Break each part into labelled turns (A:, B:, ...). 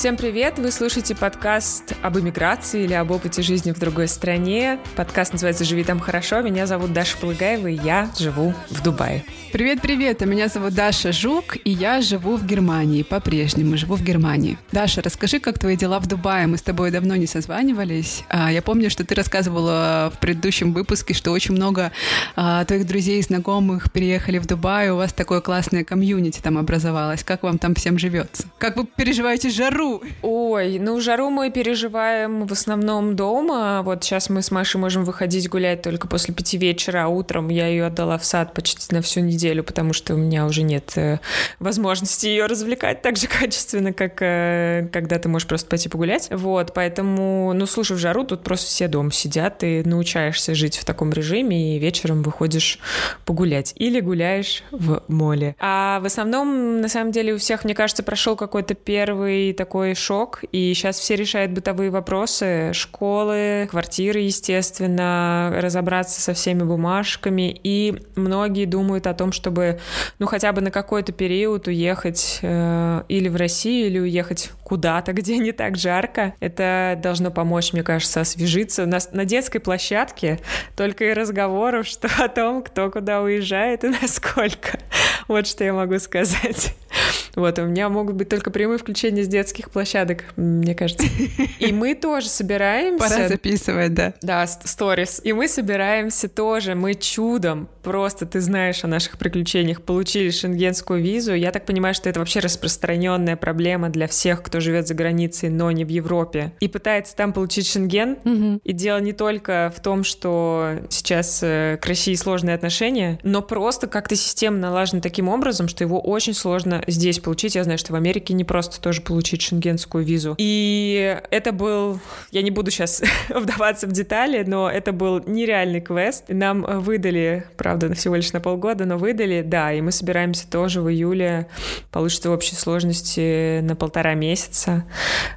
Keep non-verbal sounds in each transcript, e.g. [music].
A: Всем привет! Вы слушаете подкаст об иммиграции или об опыте жизни в другой стране. Подкаст называется «Живи там хорошо». Меня зовут Даша Полыгаева, и я живу в Дубае.
B: Привет-привет! Меня зовут Даша Жук, и я живу в Германии. По-прежнему живу в Германии. Даша, расскажи, как твои дела в Дубае? Мы с тобой давно не созванивались. А, я помню, что ты рассказывала в предыдущем выпуске, что очень много а, твоих друзей и знакомых переехали в Дубай. У вас такое классное комьюнити там образовалось. Как вам там всем живется? Как вы переживаете жару?
A: Ой, ну жару мы переживаем в основном дома. Вот сейчас мы с Машей можем выходить гулять только после пяти вечера, а утром я ее отдала в сад почти на всю неделю, потому что у меня уже нет э, возможности ее развлекать так же качественно, как э, когда ты можешь просто пойти погулять. Вот, поэтому, ну, слушай, в жару тут просто все дома сидят, ты научаешься жить в таком режиме и вечером выходишь погулять или гуляешь в моле. А в основном, на самом деле, у всех, мне кажется, прошел какой-то первый такой такой шок, и сейчас все решают бытовые вопросы, школы, квартиры, естественно, разобраться со всеми бумажками, и многие думают о том, чтобы, ну, хотя бы на какой-то период уехать э, или в Россию, или уехать куда-то, [laughs] где не так жарко. Это должно помочь, мне кажется, освежиться. У нас на детской площадке только и разговоров, что о том, кто куда уезжает и [laughs] насколько. Вот что я могу сказать. [laughs] Вот, у меня могут быть только прямые включения с детских площадок, мне кажется. И мы [laughs] тоже собираемся...
B: Пора записывать, да.
A: Да, сторис. И мы собираемся тоже, мы чудом, просто ты знаешь о наших приключениях, получили шенгенскую визу. Я так понимаю, что это вообще распространенная проблема для всех, кто живет за границей, но не в Европе. И пытается там получить шенген. Угу. И дело не только в том, что сейчас э, к России сложные отношения, но просто как-то система налажена таким образом, что его очень сложно здесь получить. Я знаю, что в Америке не просто тоже получить шенгенскую визу. И это был... Я не буду сейчас [laughs] вдаваться в детали, но это был нереальный квест. Нам выдали, правда, всего лишь на полгода, но выдали, да, и мы собираемся тоже в июле, получится в общей сложности на полтора месяца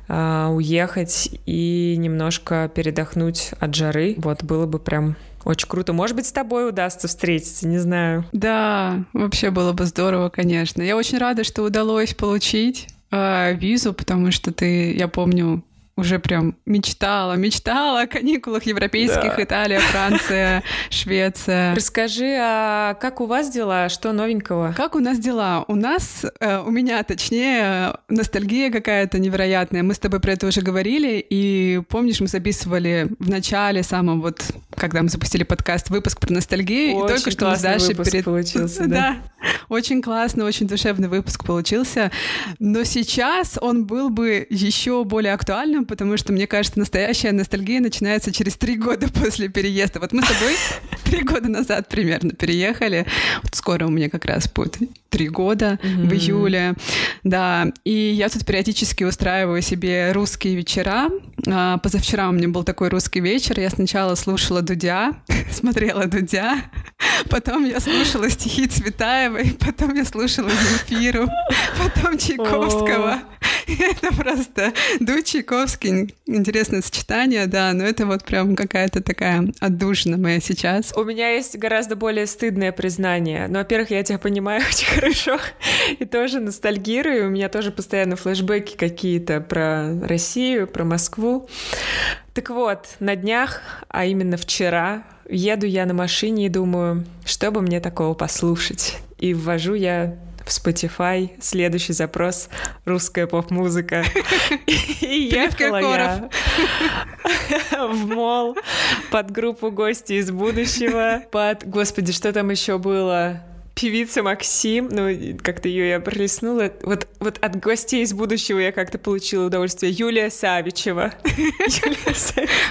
A: э, уехать и немножко передохнуть от жары. Вот, было бы прям очень круто. Может быть, с тобой удастся встретиться, не знаю.
B: Да, вообще было бы здорово, конечно. Я очень рада, что удалось получить э, визу, потому что ты, я помню, уже прям мечтала, мечтала о каникулах европейских, да. Италия, Франция, [laughs] Швеция.
A: Расскажи, а как у вас дела? Что новенького?
B: Как у нас дела? У нас, э, у меня точнее, ностальгия какая-то невероятная. Мы с тобой про это уже говорили, и помнишь, мы записывали в начале самом вот, когда мы запустили подкаст, выпуск про ностальгию,
A: очень
B: и только что мы с
A: Дашей перед... получился, [laughs] да? да.
B: Очень классный, очень душевный выпуск получился. Но сейчас он был бы еще более актуальным, потому что, мне кажется, настоящая ностальгия начинается через три года после переезда. Вот мы с тобой [laughs] три года назад примерно переехали. Вот скоро у меня как раз будет три года mm-hmm. в июле. Да, и я тут периодически устраиваю себе русские вечера. А, позавчера у меня был такой русский вечер. Я сначала слушала Дудя, [laughs] смотрела Дудя, потом я слушала стихи Цветаевой, потом я слушала Земфиру, [laughs] потом Чайковского. Это просто Дудь, Чайковский. Интересное сочетание, да, но это вот прям какая-то такая отдушина моя сейчас.
A: У меня есть гораздо более стыдное признание. Ну, во-первых, я тебя понимаю [laughs] очень хорошо и тоже ностальгирую. У меня тоже постоянно флешбеки какие-то про Россию, про Москву. Так вот, на днях, а именно вчера, еду я на машине и думаю, что бы мне такого послушать. И ввожу я в Spotify следующий запрос «Русская поп-музыка». [laughs] И ехала я [laughs] в мол под группу «Гости из будущего», под... Господи, что там еще было? певица Максим, ну, как-то ее я пролистнула. Вот, вот от гостей из будущего я как-то получила удовольствие. Юлия Савичева. [laughs]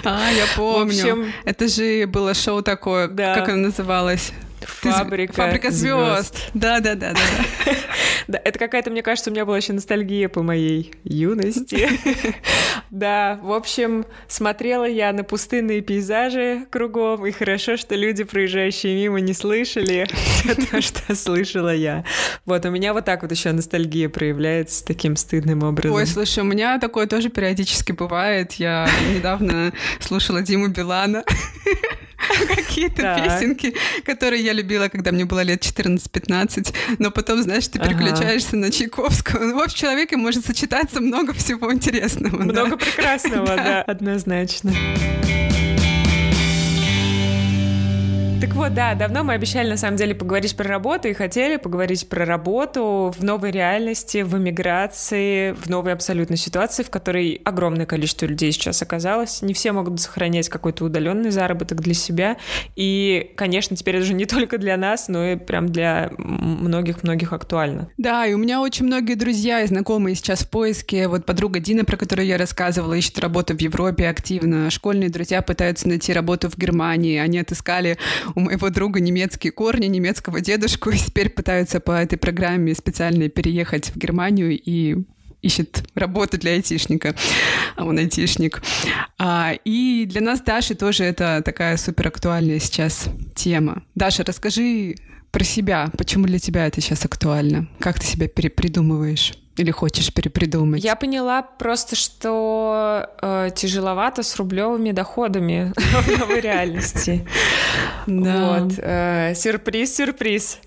B: А, я помню. Это же было шоу такое, как оно называлось?
A: Фабрика,
B: Фабрика звезд. Да, да, да, да. [laughs]
A: Да, это какая-то, мне кажется, у меня была еще ностальгия по моей юности. [laughs] Да, в общем, смотрела я на пустынные пейзажи кругом, и хорошо, что люди, проезжающие мимо, не слышали [laughs] то, что слышала я. Вот, у меня вот так вот еще ностальгия проявляется таким стыдным образом.
B: Ой, слушай, у меня такое тоже периодически бывает. Я недавно слушала Диму Билана. [laughs] какие-то песенки, которые я любила, когда мне было лет 14-15, но потом, знаешь, ты переключаешься на Чайковского. Ну, в общем, человеке может сочетаться много всего интересного.
A: Много прекрасного, [laughs] да, однозначно. Так вот, да, давно мы обещали на самом деле поговорить про работу и хотели поговорить про работу в новой реальности, в эмиграции, в новой абсолютной ситуации, в которой огромное количество людей сейчас оказалось. Не все могут сохранять какой-то удаленный заработок для себя. И, конечно, теперь это уже не только для нас, но и прям для многих-многих актуально.
B: Да, и у меня очень многие друзья и знакомые сейчас в поиске. Вот подруга Дина, про которую я рассказывала, ищет работу в Европе активно. Школьные друзья пытаются найти работу в Германии. Они отыскали у моего друга немецкие корни, немецкого дедушку, и теперь пытаются по этой программе специально переехать в Германию и ищет работу для айтишника, а он айтишник. А, и для нас, Даши, тоже это такая супер актуальная сейчас тема. Даша, расскажи про себя. Почему для тебя это сейчас актуально? Как ты себя перепридумываешь? Или хочешь перепридумать?
A: Я поняла просто, что э, тяжеловато с рублевыми доходами [laughs] в новой реальности. Вот. Э, сюрприз, сюрприз.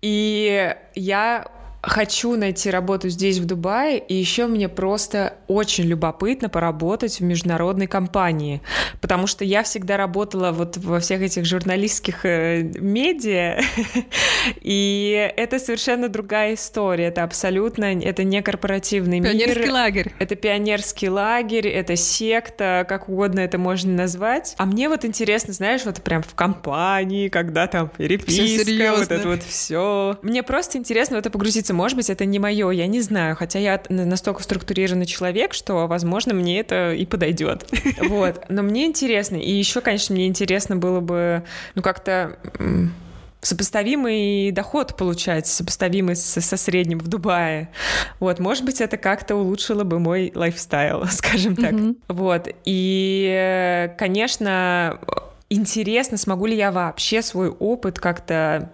A: И я хочу найти работу здесь, в Дубае, и еще мне просто очень любопытно поработать в международной компании, потому что я всегда работала вот во всех этих журналистских э, медиа, [laughs] и это совершенно другая история, это абсолютно, это не корпоративный
B: мир. Пионерский лагерь.
A: Это пионерский лагерь, это секта, как угодно это можно назвать. А мне вот интересно, знаешь, вот прям в компании, когда там переписка, вот это вот все. Мне просто интересно в это погрузиться разница, может быть, это не мое, я не знаю. Хотя я настолько структурированный человек, что, возможно, мне это и подойдет. [laughs] Вот. Но мне интересно. И еще, конечно, мне интересно было бы, ну, как-то сопоставимый доход получать, сопоставимый со, со средним в Дубае. Вот, может быть, это как-то улучшило бы мой лайфстайл, [laughs] скажем так. Mm-hmm. Вот, и, конечно, интересно, смогу ли я вообще свой опыт как-то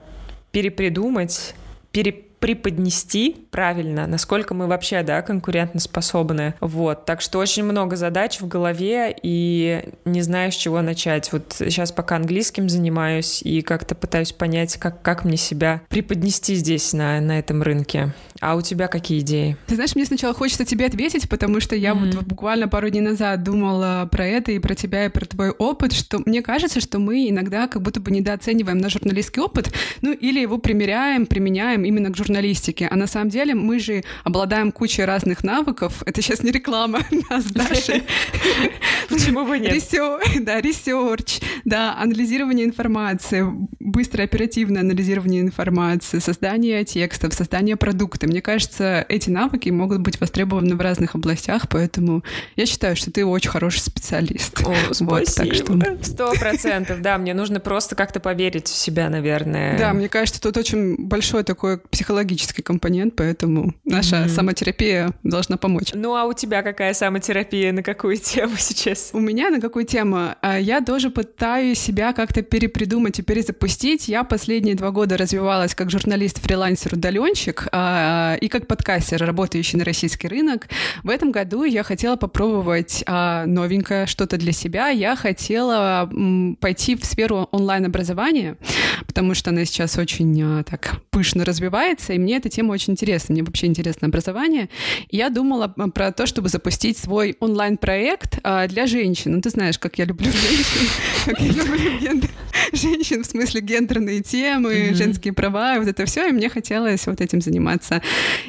A: перепридумать, пере преподнести правильно, насколько мы вообще, да, конкурентоспособны. Вот, так что очень много задач в голове и не знаю, с чего начать. Вот сейчас пока английским занимаюсь и как-то пытаюсь понять, как, как мне себя преподнести здесь, на, на этом рынке. А у тебя какие идеи?
B: Ты знаешь, мне сначала хочется тебе ответить, потому что я mm-hmm. вот буквально пару дней назад думала про это и про тебя, и про твой опыт, что мне кажется, что мы иногда как будто бы недооцениваем наш журналистский опыт, ну или его примеряем, применяем именно к журналистике. А на самом деле мы же обладаем кучей разных навыков. [laughs] Это сейчас не реклама [laughs] нас, Даши. [laughs]
A: Почему бы нет?
B: Да, research, да, анализирование информации, быстрое оперативное анализирование информации, создание текстов, создание продукта. Мне кажется, эти навыки могут быть востребованы в разных областях, поэтому я считаю, что ты очень хороший специалист.
A: О, спасибо. Сто процентов, да, мне нужно просто как-то поверить в себя, наверное.
B: Да, мне кажется, тут очень большой такой психологический компонент, поэтому наша самотерапия должна помочь.
A: Ну, а у тебя какая самотерапия, на какую тему [laughs] сейчас?
B: У меня на какую тему? А, я тоже пытаюсь себя как-то перепридумать и перезапустить. Я последние два года развивалась как журналист-фрилансер, удаленщик а, и как подкастер, работающий на российский рынок. В этом году я хотела попробовать а, новенькое, что-то для себя. Я хотела пойти в сферу онлайн-образования, потому что она сейчас очень так пышно развивается, и мне эта тема очень интересна. Мне вообще интересно образование. И я думала про то, чтобы запустить свой онлайн-проект для женщин. Ну, ты знаешь, как я люблю женщин, как я люблю женщин, в смысле гендерные темы, женские права, вот это все, и мне хотелось вот этим заниматься.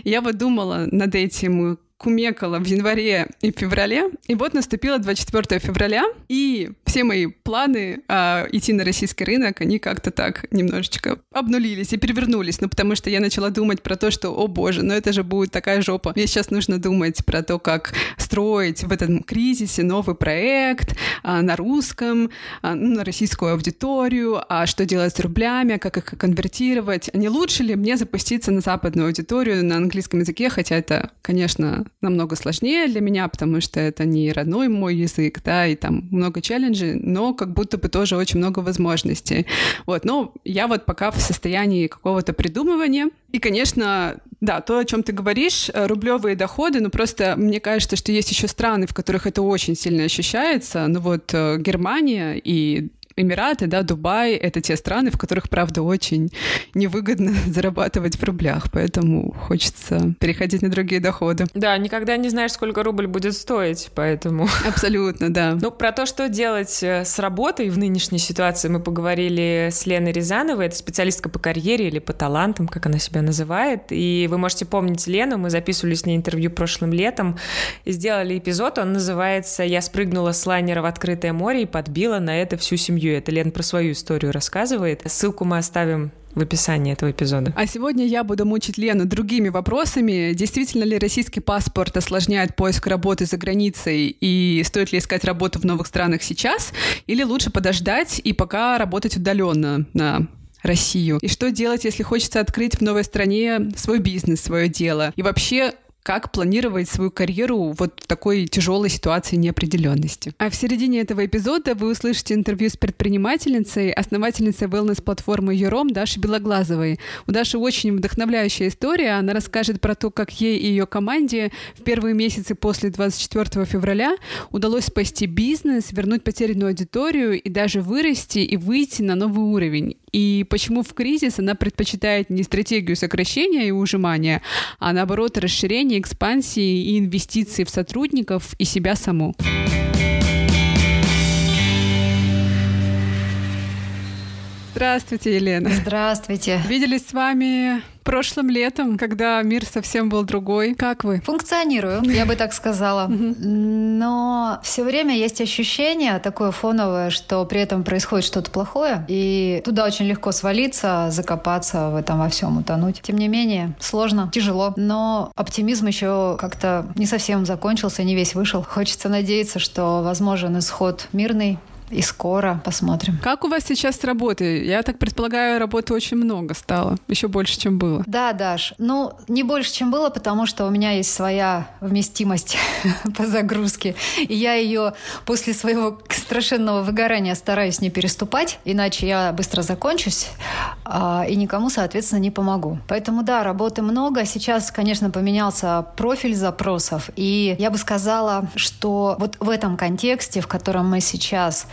B: Я вот думала над этим, кумекала в январе и феврале. И вот наступило 24 февраля, и все мои планы а, идти на российский рынок, они как-то так немножечко обнулились и перевернулись. Ну, потому что я начала думать про то, что, о боже, ну это же будет такая жопа. Мне сейчас нужно думать про то, как строить в этом кризисе новый проект а, на русском, а, ну, на российскую аудиторию, а что делать с рублями, как их конвертировать. Не лучше ли мне запуститься на западную аудиторию на английском языке, хотя это, конечно, намного сложнее для меня, потому что это не родной мой язык, да, и там много челленджей, но как будто бы тоже очень много возможностей. Вот, но я вот пока в состоянии какого-то придумывания. И, конечно, да, то, о чем ты говоришь, э, рублевые доходы, ну просто мне кажется, что есть еще страны, в которых это очень сильно ощущается. Ну вот э, Германия и Эмираты, да, Дубай — это те страны, в которых, правда, очень невыгодно [laughs] зарабатывать в рублях, поэтому хочется переходить на другие доходы.
A: Да, никогда не знаешь, сколько рубль будет стоить, поэтому... [laughs]
B: Абсолютно, да.
A: Ну, про то, что делать э, с работой в нынешней ситуации, мы поговорили с Леной Рязановой, это специалистка по карьере или по талантам, как она себя называет, и вы можете помнить Лену, мы записывали с ней интервью прошлым летом, и сделали эпизод, он называется «Я спрыгнула с лайнера в открытое море и подбила на это всю семью». Это Лен про свою историю рассказывает. Ссылку мы оставим в описании этого эпизода.
B: А сегодня я буду мучить Лену другими вопросами. Действительно ли российский паспорт осложняет поиск работы за границей и стоит ли искать работу в новых странах сейчас? Или лучше подождать и пока работать удаленно на Россию? И что делать, если хочется открыть в новой стране свой бизнес, свое дело? И вообще, как планировать свою карьеру вот в такой тяжелой ситуации неопределенности. А в середине этого эпизода вы услышите интервью с предпринимательницей, основательницей wellness-платформы Юром Дашей Белоглазовой. У Даши очень вдохновляющая история. Она расскажет про то, как ей и ее команде в первые месяцы после 24 февраля удалось спасти бизнес, вернуть потерянную аудиторию и даже вырасти и выйти на новый уровень. И почему в кризис она предпочитает не стратегию сокращения и ужимания, а наоборот расширение экспансии и инвестиции в сотрудников и себя саму. Здравствуйте, Елена.
C: Здравствуйте.
B: Виделись с вами прошлым летом, когда мир совсем был другой. Как вы?
C: Функционирую, я бы так сказала. Но все время есть ощущение такое фоновое, что при этом происходит что-то плохое, и туда очень легко свалиться, закопаться в этом во всем, утонуть. Тем не менее, сложно, тяжело, но оптимизм еще как-то не совсем закончился, не весь вышел. Хочется надеяться, что возможен исход мирный, и скоро посмотрим.
B: Как у вас сейчас с работой? Я так предполагаю, работы очень много стало, еще больше, чем было.
C: Да, Даш. Ну, не больше, чем было, потому что у меня есть своя вместимость [laughs] по загрузке, и я ее после своего страшенного выгорания стараюсь не переступать, иначе я быстро закончусь а, и никому, соответственно, не помогу. Поэтому, да, работы много. Сейчас, конечно, поменялся профиль запросов, и я бы сказала, что вот в этом контексте, в котором мы сейчас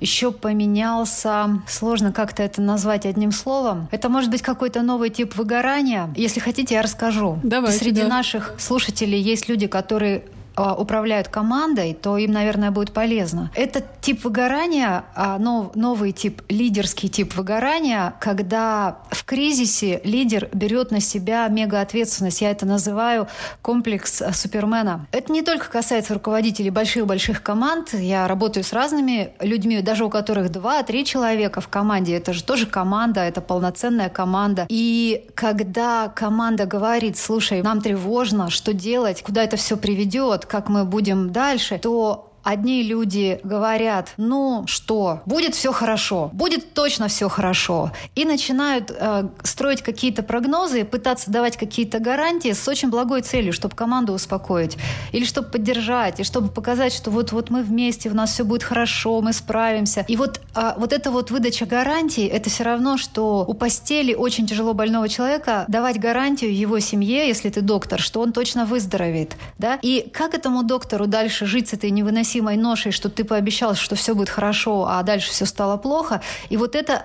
C: еще поменялся, сложно как-то это назвать одним словом. Это может быть какой-то новый тип выгорания. Если хотите, я расскажу.
B: Давайте,
C: Среди
B: да.
C: наших слушателей есть люди, которые управляют командой, то им, наверное, будет полезно. Этот тип выгорания, а, новый тип, лидерский тип выгорания, когда в кризисе лидер берет на себя мега ответственность. Я это называю комплекс а, Супермена. Это не только касается руководителей больших-больших команд. Я работаю с разными людьми, даже у которых два-три человека в команде. Это же тоже команда, это полноценная команда. И когда команда говорит, слушай, нам тревожно, что делать, куда это все приведет, как мы будем дальше, то Одни люди говорят, ну что, будет все хорошо, будет точно все хорошо. И начинают э, строить какие-то прогнозы, пытаться давать какие-то гарантии с очень благой целью, чтобы команду успокоить. Или чтобы поддержать, и чтобы показать, что вот, вот мы вместе, у нас все будет хорошо, мы справимся. И вот, э, вот эта вот выдача гарантий, это все равно, что у постели очень тяжело больного человека давать гарантию его семье, если ты доктор, что он точно выздоровеет. Да? И как этому доктору дальше жить с этой невыносимой невыносимой ношей, что ты пообещал, что все будет хорошо, а дальше все стало плохо. И вот это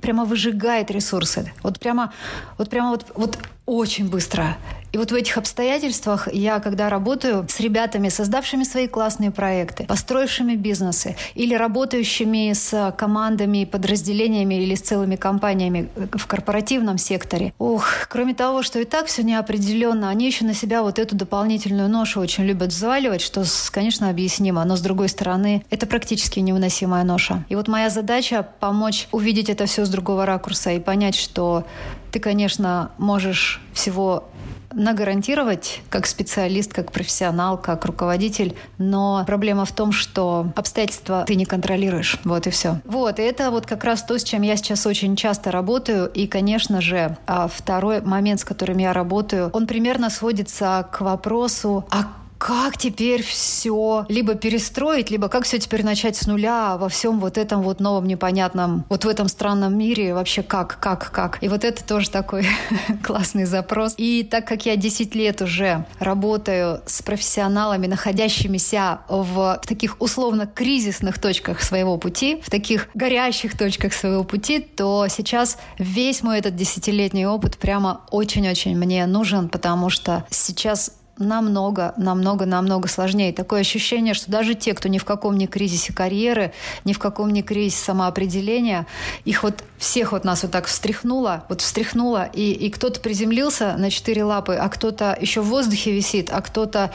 C: прямо выжигает ресурсы. Вот прямо, вот прямо вот, вот очень быстро. И вот в этих обстоятельствах я, когда работаю с ребятами, создавшими свои классные проекты, построившими бизнесы или работающими с командами, подразделениями или с целыми компаниями в корпоративном секторе, ух, кроме того, что и так все неопределенно, они еще на себя вот эту дополнительную ношу очень любят взваливать, что, конечно, объяснимо, но с другой стороны, это практически невыносимая ноша. И вот моя задача помочь увидеть это все с другого ракурса и понять, что ты, конечно, можешь всего нагарантировать как специалист, как профессионал, как руководитель, но проблема в том, что обстоятельства ты не контролируешь. Вот и все. Вот, и это вот как раз то, с чем я сейчас очень часто работаю. И, конечно же, а, второй момент, с которым я работаю, он примерно сводится к вопросу, а как теперь все либо перестроить, либо как все теперь начать с нуля во всем вот этом вот новом непонятном, вот в этом странном мире вообще как, как, как. И вот это тоже такой [laughs] классный запрос. И так как я 10 лет уже работаю с профессионалами, находящимися в, в таких условно кризисных точках своего пути, в таких горящих точках своего пути, то сейчас весь мой этот десятилетний опыт прямо очень-очень мне нужен, потому что сейчас намного, намного, намного сложнее. Такое ощущение, что даже те, кто ни в каком не кризисе карьеры, ни в каком не кризисе самоопределения, их вот всех вот нас вот так встряхнуло, вот встряхнуло, и, и кто-то приземлился на четыре лапы, а кто-то еще в воздухе висит, а кто-то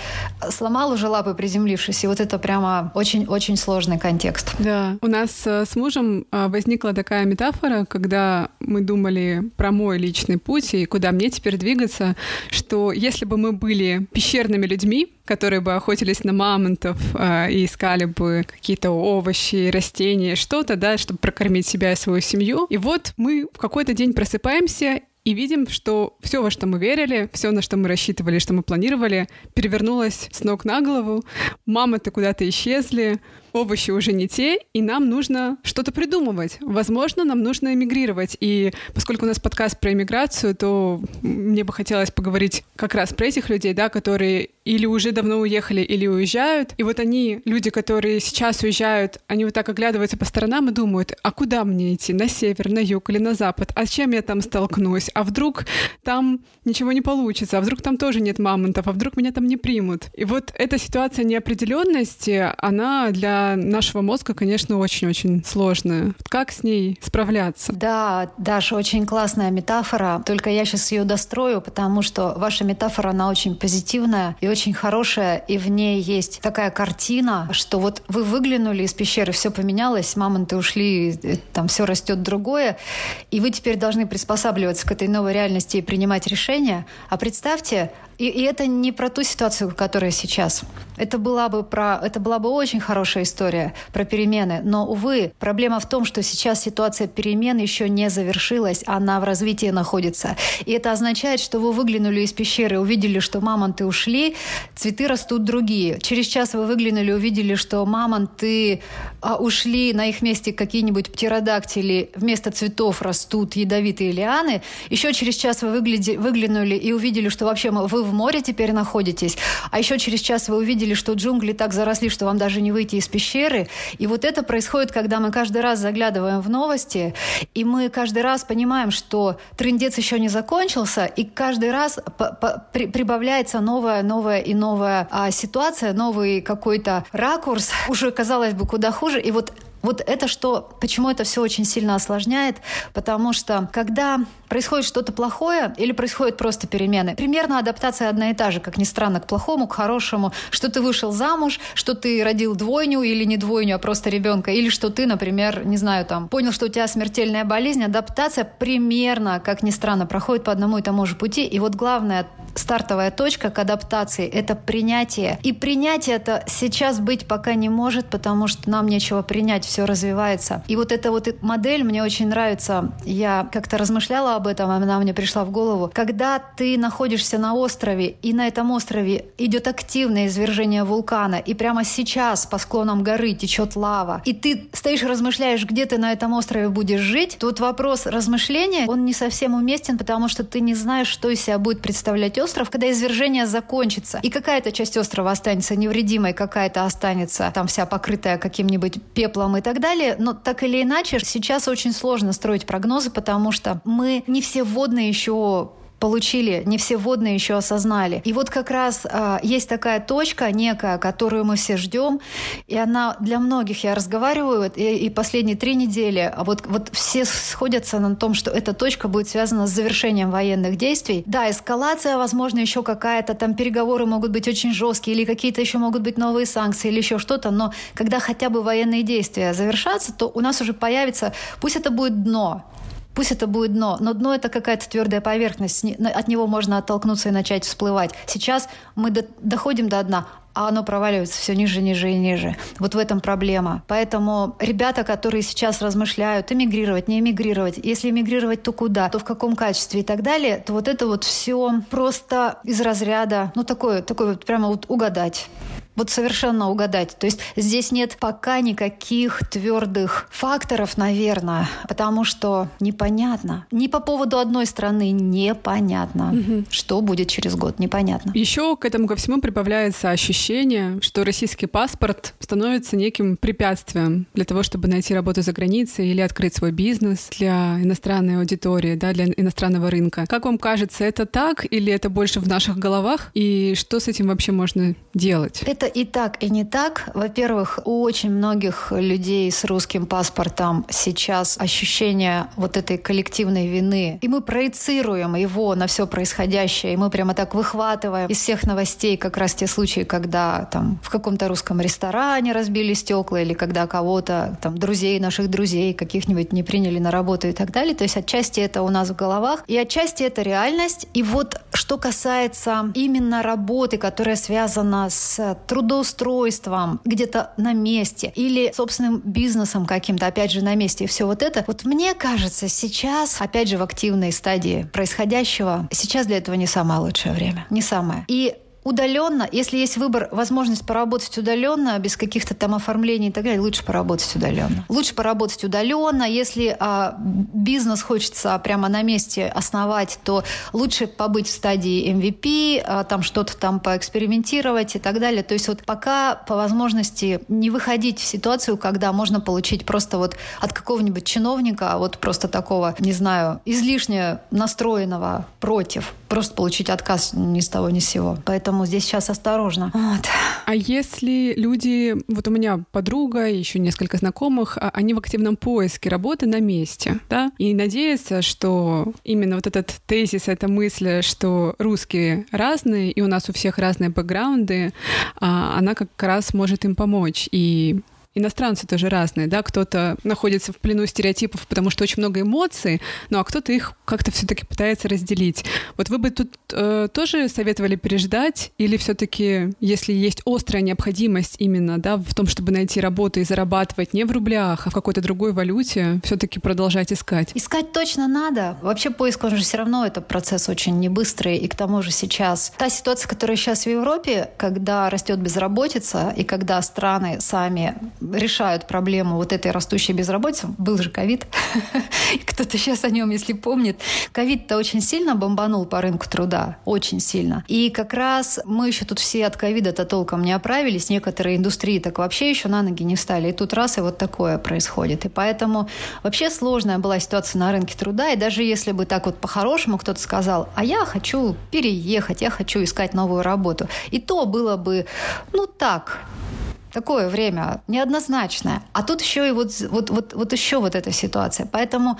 C: сломал уже лапы, приземлившись. И вот это прямо очень-очень сложный контекст.
B: Да, у нас э, с мужем э, возникла такая метафора, когда мы думали про мой личный путь и куда мне теперь двигаться, что если бы мы были пещерными людьми, которые бы охотились на мамонтов э, и искали бы какие-то овощи, растения, что-то, да, чтобы прокормить себя и свою семью. И вот мы в какой-то день просыпаемся и видим, что все, во что мы верили, все, на что мы рассчитывали, что мы планировали, перевернулось с ног на голову. Мамы-то куда-то исчезли, овощи уже не те, и нам нужно что-то придумывать. Возможно, нам нужно эмигрировать. И поскольку у нас подкаст про эмиграцию, то мне бы хотелось поговорить как раз про этих людей, да, которые или уже давно уехали, или уезжают. И вот они, люди, которые сейчас уезжают, они вот так оглядываются по сторонам и думают, а куда мне идти? На север, на юг или на запад? А с чем я там столкнусь? А вдруг там ничего не получится? А вдруг там тоже нет мамонтов? А вдруг меня там не примут? И вот эта ситуация неопределенности, она для нашего мозга, конечно, очень-очень сложная. Как с ней справляться?
C: Да, Даша, очень классная метафора. Только я сейчас ее дострою, потому что ваша метафора, она очень позитивная и очень хорошая, и в ней есть такая картина, что вот вы выглянули из пещеры, все поменялось, мамонты ушли, э, там все растет другое, и вы теперь должны приспосабливаться к этой новой реальности и принимать решения. А представьте, и, и это не про ту ситуацию, которая сейчас. Это была бы про, это была бы очень хорошая история про перемены. Но, увы, проблема в том, что сейчас ситуация перемен еще не завершилась, она в развитии находится. И это означает, что вы выглянули из пещеры, увидели, что мамонты ушли, цветы растут другие. Через час вы выглянули, увидели, что мамонты а, ушли, на их месте какие-нибудь птеродактили, вместо цветов растут ядовитые лианы. Еще через час вы выглянули и увидели, что вообще вы в море теперь находитесь, а еще через час вы увидели, что джунгли так заросли, что вам даже не выйти из пещеры. И вот это происходит, когда мы каждый раз заглядываем в новости, и мы каждый раз понимаем, что трендец еще не закончился, и каждый раз при прибавляется новая, новая и новая а, ситуация, новый какой-то ракурс, уже, казалось бы, куда хуже. И вот вот это что, почему это все очень сильно осложняет? Потому что когда происходит что-то плохое или происходят просто перемены, примерно адаптация одна и та же, как ни странно, к плохому, к хорошему, что ты вышел замуж, что ты родил двойню или не двойню, а просто ребенка, или что ты, например, не знаю, там, понял, что у тебя смертельная болезнь, адаптация примерно, как ни странно, проходит по одному и тому же пути. И вот главная стартовая точка к адаптации – это принятие. И принятие это сейчас быть пока не может, потому что нам нечего принять все развивается. И вот эта вот модель мне очень нравится. Я как-то размышляла об этом, она мне пришла в голову. Когда ты находишься на острове, и на этом острове идет активное извержение вулкана, и прямо сейчас по склонам горы течет лава, и ты стоишь размышляешь, где ты на этом острове будешь жить, тут вопрос размышления, он не совсем уместен, потому что ты не знаешь, что из себя будет представлять остров, когда извержение закончится. И какая-то часть острова останется невредимой, какая-то останется там вся покрытая каким-нибудь пеплом и так далее. Но так или иначе, сейчас очень сложно строить прогнозы, потому что мы не все водные еще получили, не все водные еще осознали. И вот как раз э, есть такая точка некая, которую мы все ждем, и она для многих, я разговариваю, и, и последние три недели, а вот, вот все сходятся на том, что эта точка будет связана с завершением военных действий. Да, эскалация, возможно, еще какая-то, там переговоры могут быть очень жесткие, или какие-то еще могут быть новые санкции, или еще что-то, но когда хотя бы военные действия завершатся, то у нас уже появится, пусть это будет дно, Пусть это будет дно, но дно это какая-то твердая поверхность, от него можно оттолкнуться и начать всплывать. Сейчас мы до, доходим до дна, а оно проваливается все ниже, ниже и ниже. Вот в этом проблема. Поэтому ребята, которые сейчас размышляют, эмигрировать, не эмигрировать, если эмигрировать, то куда, то в каком качестве и так далее, то вот это вот все просто из разряда, ну такое, такое вот прямо вот угадать вот совершенно угадать. То есть здесь нет пока никаких твердых факторов, наверное, потому что непонятно. Ни по поводу одной страны непонятно, угу. что будет через год, непонятно.
B: Еще к этому ко всему прибавляется ощущение, что российский паспорт становится неким препятствием для того, чтобы найти работу за границей или открыть свой бизнес для иностранной аудитории, да, для иностранного рынка. Как вам кажется, это так или это больше в наших головах? И что с этим вообще можно делать?
C: Это и так, и не так. Во-первых, у очень многих людей с русским паспортом сейчас ощущение вот этой коллективной вины. И мы проецируем его на все происходящее, и мы прямо так выхватываем из всех новостей как раз те случаи, когда там в каком-то русском ресторане разбили стекла, или когда кого-то, там, друзей наших друзей каких-нибудь не приняли на работу и так далее. То есть отчасти это у нас в головах, и отчасти это реальность. И вот что касается именно работы, которая связана с трудоустройством где-то на месте или собственным бизнесом каким-то, опять же, на месте. И все вот это. Вот мне кажется, сейчас, опять же, в активной стадии происходящего, сейчас для этого не самое лучшее время. Не самое. И удаленно, если есть выбор, возможность поработать удаленно, без каких-то там оформлений и так далее, лучше поработать удаленно. Лучше поработать удаленно. Если а, бизнес хочется прямо на месте основать, то лучше побыть в стадии MVP, а, там что-то там поэкспериментировать и так далее. То есть вот пока по возможности не выходить в ситуацию, когда можно получить просто вот от какого-нибудь чиновника, вот просто такого, не знаю, излишне настроенного против, просто получить отказ ни с того ни с сего. Поэтому поэтому здесь сейчас осторожно. Вот.
B: А если люди, вот у меня подруга, еще несколько знакомых, а, они в активном поиске работы на месте, да, и надеются, что именно вот этот тезис, эта мысль, что русские разные, и у нас у всех разные бэкграунды, а, она как раз может им помочь. И иностранцы тоже разные, да, кто-то находится в плену стереотипов, потому что очень много эмоций, ну а кто-то их как-то все-таки пытается разделить. Вот вы бы тут э, тоже советовали переждать, или все-таки, если есть острая необходимость именно, да, в том, чтобы найти работу и зарабатывать не в рублях, а в какой-то другой валюте, все-таки продолжать искать?
C: Искать точно надо. Вообще поиск, он же все равно это процесс очень не быстрый, и к тому же сейчас та ситуация, которая сейчас в Европе, когда растет безработица, и когда страны сами решают проблему вот этой растущей безработицы. Был же ковид. [laughs] Кто-то сейчас о нем, если помнит. Ковид-то очень сильно бомбанул по рынку труда. Очень сильно. И как раз мы еще тут все от ковида-то толком не оправились. Некоторые индустрии так вообще еще на ноги не встали. И тут раз и вот такое происходит. И поэтому вообще сложная была ситуация на рынке труда. И даже если бы так вот по-хорошему кто-то сказал, а я хочу переехать, я хочу искать новую работу. И то было бы, ну так, такое время неоднозначное. А тут еще и вот, вот, вот, вот еще вот эта ситуация. Поэтому,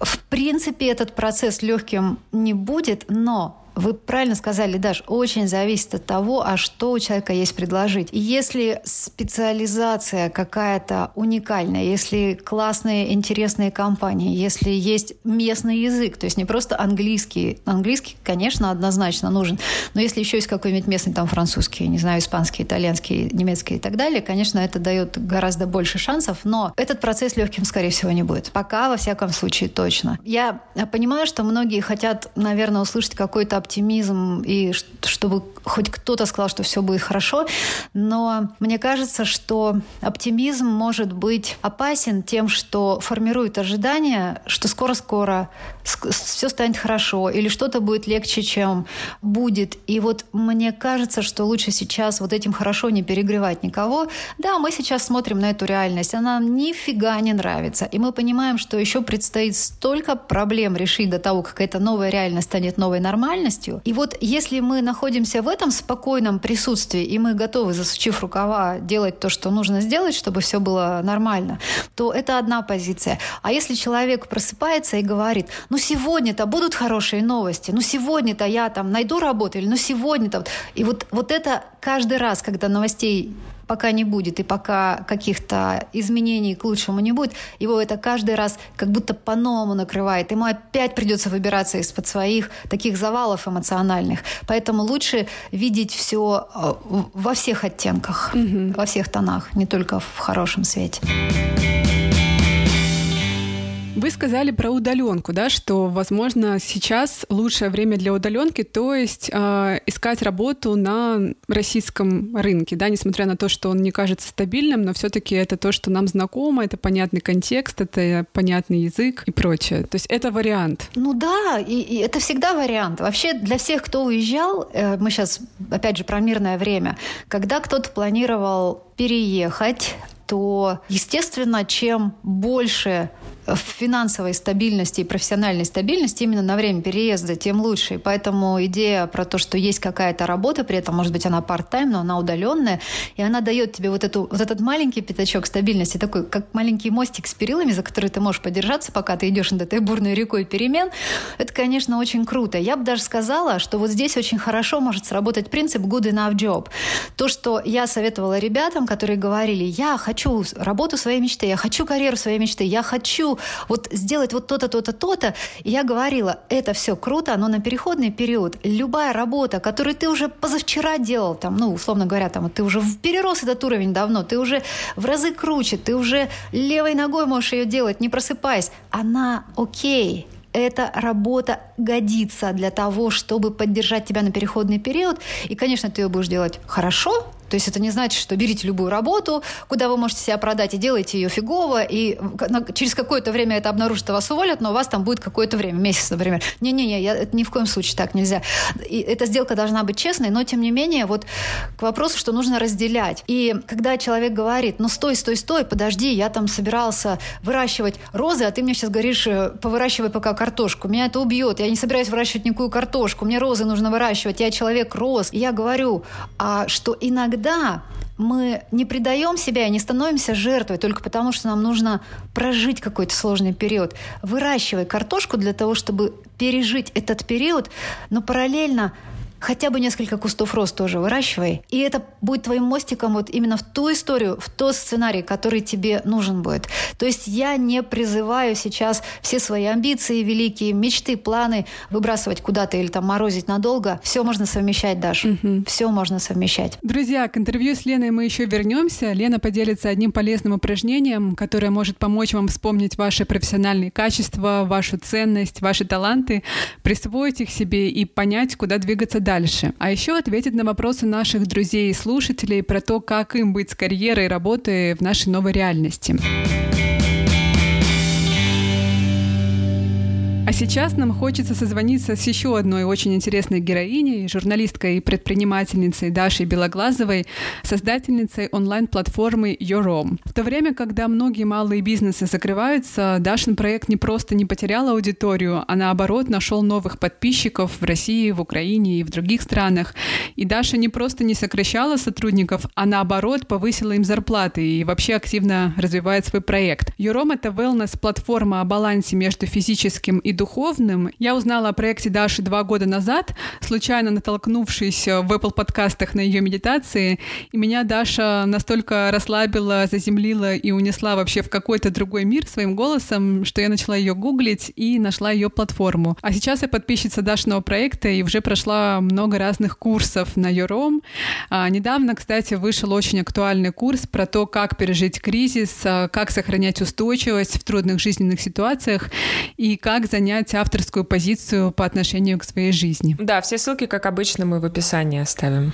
C: в принципе, этот процесс легким не будет, но вы правильно сказали, Даш, очень зависит от того, а что у человека есть предложить. И если специализация какая-то уникальная, если классные, интересные компании, если есть местный язык, то есть не просто английский. Английский, конечно, однозначно нужен, но если еще есть какой-нибудь местный там французский, не знаю, испанский, итальянский, немецкий и так далее, конечно, это дает гораздо больше шансов, но этот процесс легким, скорее всего, не будет. Пока, во всяком случае, точно. Я понимаю, что многие хотят, наверное, услышать какой-то оптимизм и чтобы хоть кто-то сказал, что все будет хорошо. Но мне кажется, что оптимизм может быть опасен тем, что формирует ожидание, что скоро-скоро все станет хорошо или что-то будет легче, чем будет. И вот мне кажется, что лучше сейчас вот этим хорошо не перегревать никого. Да, мы сейчас смотрим на эту реальность, она нам нифига не нравится. И мы понимаем, что еще предстоит столько проблем решить до того, как эта новая реальность станет новой нормальностью. И вот если мы находимся в этом спокойном присутствии, и мы готовы, засучив рукава, делать то, что нужно сделать, чтобы все было нормально, то это одна позиция. А если человек просыпается и говорит, ну сегодня-то будут хорошие новости, ну сегодня-то я там найду работу, или ну сегодня-то... И вот, вот это каждый раз, когда новостей пока не будет и пока каких-то изменений к лучшему не будет, его это каждый раз как будто по-новому накрывает. Ему опять придется выбираться из-под своих таких завалов эмоциональных. Поэтому лучше видеть все э, во всех оттенках, угу. во всех тонах, не только в хорошем свете.
B: Вы сказали про удаленку, да, что, возможно, сейчас лучшее время для удаленки, то есть э, искать работу на российском рынке, да, несмотря на то, что он не кажется стабильным, но все-таки это то, что нам знакомо, это понятный контекст, это понятный язык и прочее. То есть это вариант.
C: Ну да, и, и это всегда вариант. Вообще для всех, кто уезжал, э, мы сейчас, опять же, про мирное время, когда кто-то планировал переехать, то, естественно, чем больше финансовой стабильности и профессиональной стабильности именно на время переезда, тем лучше. И поэтому идея про то, что есть какая-то работа, при этом, может быть, она part-time, но она удаленная, и она дает тебе вот, эту, вот этот маленький пятачок стабильности, такой, как маленький мостик с перилами, за который ты можешь подержаться, пока ты идешь над этой бурной рекой перемен. Это, конечно, очень круто. Я бы даже сказала, что вот здесь очень хорошо может сработать принцип good enough job. То, что я советовала ребятам, которые говорили, я хочу работу своей мечты, я хочу карьеру своей мечты, я хочу вот сделать вот то-то, то-то, то-то. И я говорила, это все круто, но на переходный период любая работа, которую ты уже позавчера делал, там, ну, условно говоря, там, ты уже перерос этот уровень давно, ты уже в разы круче, ты уже левой ногой можешь ее делать, не просыпаясь, она окей, эта работа годится для того, чтобы поддержать тебя на переходный период. И, конечно, ты ее будешь делать хорошо, то есть это не значит, что берите любую работу, куда вы можете себя продать, и делайте ее фигово, и через какое-то время это обнаружит, вас уволят, но у вас там будет какое-то время, месяц, например. Не-не-не, это ни в коем случае так нельзя. И эта сделка должна быть честной, но тем не менее, вот к вопросу, что нужно разделять. И когда человек говорит, ну стой, стой, стой, подожди, я там собирался выращивать розы, а ты мне сейчас говоришь, э, повыращивай пока картошку. Меня это убьет, я не собираюсь выращивать никакую картошку, мне розы нужно выращивать, я человек роз. И я говорю, а что иногда когда мы не предаем себя и не становимся жертвой только потому, что нам нужно прожить какой-то сложный период. Выращивай картошку для того, чтобы пережить этот период, но параллельно хотя бы несколько кустов роз тоже выращивай. И это будет твоим мостиком вот именно в ту историю, в тот сценарий, который тебе нужен будет. То есть я не призываю сейчас все свои амбиции великие, мечты, планы выбрасывать куда-то или там морозить надолго. Все можно совмещать, Даша. Угу. Все можно совмещать.
B: Друзья, к интервью с Леной мы еще вернемся. Лена поделится одним полезным упражнением, которое может помочь вам вспомнить ваши профессиональные качества, вашу ценность, ваши таланты, присвоить их себе и понять, куда двигаться дальше дальше. А еще ответит на вопросы наших друзей и слушателей про то, как им быть с карьерой и работой в нашей новой реальности. А сейчас нам хочется созвониться с еще одной очень интересной героиней, журналисткой и предпринимательницей Дашей Белоглазовой, создательницей онлайн-платформы Your В то время, когда многие малые бизнесы закрываются, Дашин проект не просто не потерял аудиторию, а наоборот нашел новых подписчиков в России, в Украине и в других странах. И Даша не просто не сокращала сотрудников, а наоборот повысила им зарплаты и вообще активно развивает свой проект. Your это wellness-платформа о балансе между физическим и духовным. Я узнала о проекте Даши два года назад, случайно натолкнувшись в Apple подкастах на ее медитации, и меня Даша настолько расслабила, заземлила и унесла вообще в какой-то другой мир своим голосом, что я начала ее гуглить и нашла ее платформу. А сейчас я подписчица Дашиного проекта и уже прошла много разных курсов на Юром. А, недавно, кстати, вышел очень актуальный курс про то, как пережить кризис, а, как сохранять устойчивость в трудных жизненных ситуациях и как занять занять авторскую позицию по отношению к своей жизни.
A: Да, все ссылки, как обычно, мы в описании оставим.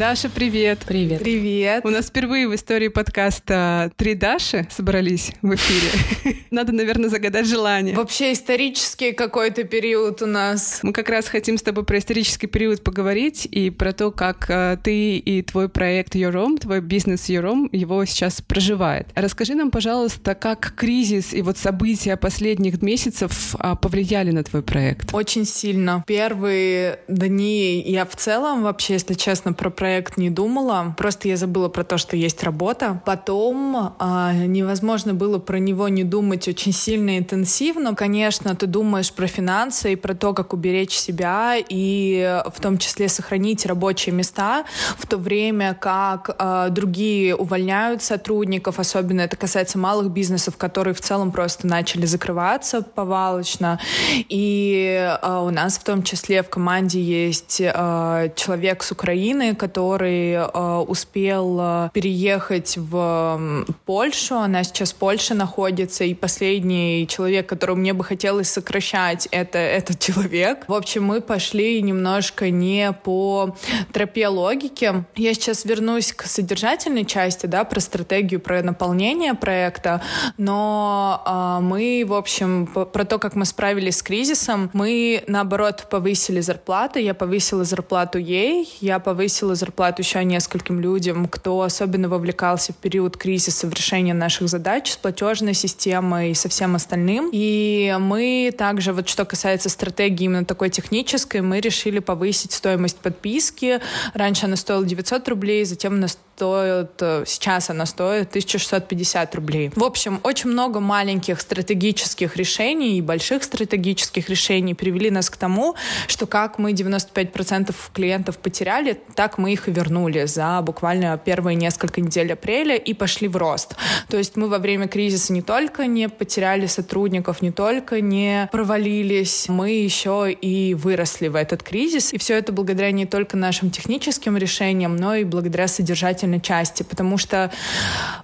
B: Даша, привет.
A: Привет.
B: Привет. У нас впервые в истории подкаста три Даши собрались в эфире. [laughs] Надо, наверное, загадать желание.
D: Вообще исторический какой-то период у нас.
B: Мы как раз хотим с тобой про исторический период поговорить и про то, как э, ты и твой проект Your твой бизнес Your его сейчас проживает. Расскажи нам, пожалуйста, как кризис и вот события последних месяцев а, повлияли на твой проект?
D: Очень сильно. Первые дни я в целом вообще, если честно, про проект проект не думала. Просто я забыла про то, что есть работа. Потом э, невозможно было про него не думать очень сильно интенсивно. Конечно, ты думаешь про финансы и про то, как уберечь себя и в том числе сохранить рабочие места, в то время как э, другие увольняют сотрудников, особенно это касается малых бизнесов, которые в целом просто начали закрываться повалочно. И э, у нас в том числе в команде есть э, человек с Украины, который э, успел э, переехать в Польшу. Она сейчас в Польше находится. И последний человек, которого мне бы хотелось сокращать, это этот человек. В общем, мы пошли немножко не по тропе логики. Я сейчас вернусь к содержательной части, да, про стратегию, про наполнение проекта. Но э, мы, в общем, про то, как мы справились с кризисом, мы, наоборот, повысили зарплаты. Я повысила зарплату ей, я повысила зарплату еще нескольким людям, кто особенно вовлекался в период кризиса в решение наших задач с платежной системой и со всем остальным. И мы также, вот что касается стратегии именно такой технической, мы решили повысить стоимость подписки. Раньше она стоила 900 рублей, затем она стоит, э, сейчас она стоит 1650 рублей. В общем, очень много маленьких стратегических решений и больших стратегических решений привели нас к тому, что как мы 95% клиентов потеряли, так мы их и вернули за буквально первые несколько недель апреля и пошли в рост. То есть мы во время кризиса не только не потеряли сотрудников, не только не провалились, мы еще и выросли в этот кризис. И все это благодаря не только нашим техническим решениям, но и благодаря содержательной части. Потому что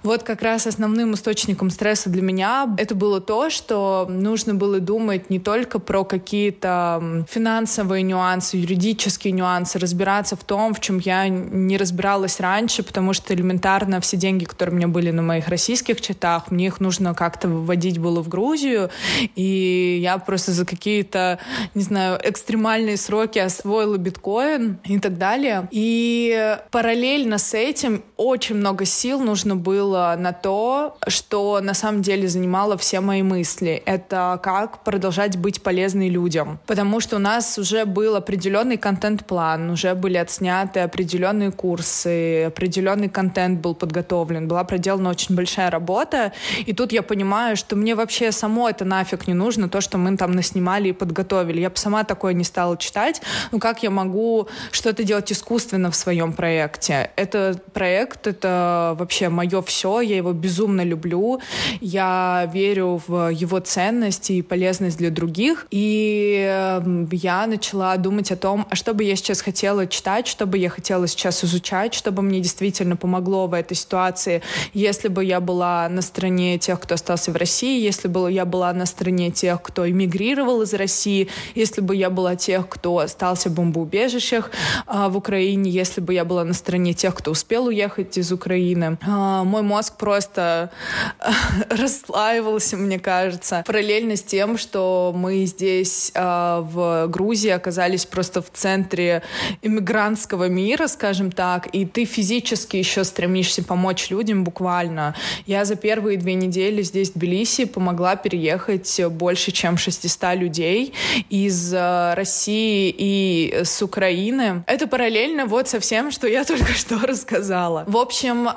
D: вот как раз основным источником стресса для меня это было то, что нужно было думать не только про какие-то финансовые нюансы, юридические нюансы, разбираться в том, в чем я не разбиралась раньше, потому что элементарно все деньги, которые у меня были на моих российских счетах, мне их нужно как-то выводить было в Грузию, и я просто за какие-то, не знаю, экстремальные сроки освоила биткоин и так далее. И параллельно с этим очень много сил нужно было на то, что на самом деле занимало все мои мысли. Это как продолжать быть полезной людям. Потому что у нас уже был определенный контент-план, уже были отсняты определенные курсы, определенный контент был подготовлен, была проделана очень большая работа. И тут я понимаю, что мне вообще само это нафиг не нужно, то, что мы там наснимали и подготовили. Я бы сама такое не стала читать. Ну как я могу что-то делать искусственно в своем проекте? Это проект, это вообще мое все, я его безумно люблю. Я верю в его ценность и полезность для других. И эм, я начала думать о том, а что бы я сейчас хотела читать, что бы я хотела сейчас изучать, что бы мне действительно помогло в этой ситуации, если бы я была на стороне тех, кто остался в России, если бы я была на стороне тех, кто эмигрировал из России, если бы я была тех, кто остался в бомбоубежищах а, в Украине, если бы я была на стороне тех, кто успел уехать из Украины. А, мой мозг просто [laughs] расслаивался, мне кажется, параллельно с тем, что мы здесь а, в Грузии оказались просто в центре иммигрантского мира, скажем так, и ты физически еще стремишься помочь людям буквально. Я за первые две недели здесь, в Тбилиси, помогла переехать больше, чем 600 людей из а, России и с Украины. Это параллельно вот со всем, что я [laughs] только что рассказала. В общем,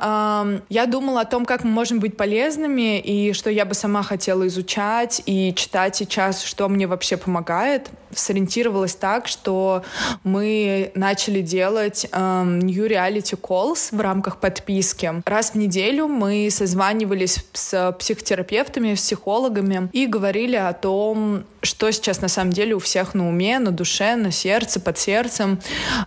D: я думала о том, как мы можем быть полезными, и что я бы сама хотела изучать и читать сейчас, что мне вообще помогает сориентировалась так, что мы начали делать эм, New Reality Calls в рамках подписки. Раз в неделю мы созванивались с психотерапевтами, психологами и говорили о том, что сейчас на самом деле у всех на уме, на душе, на сердце, под сердцем.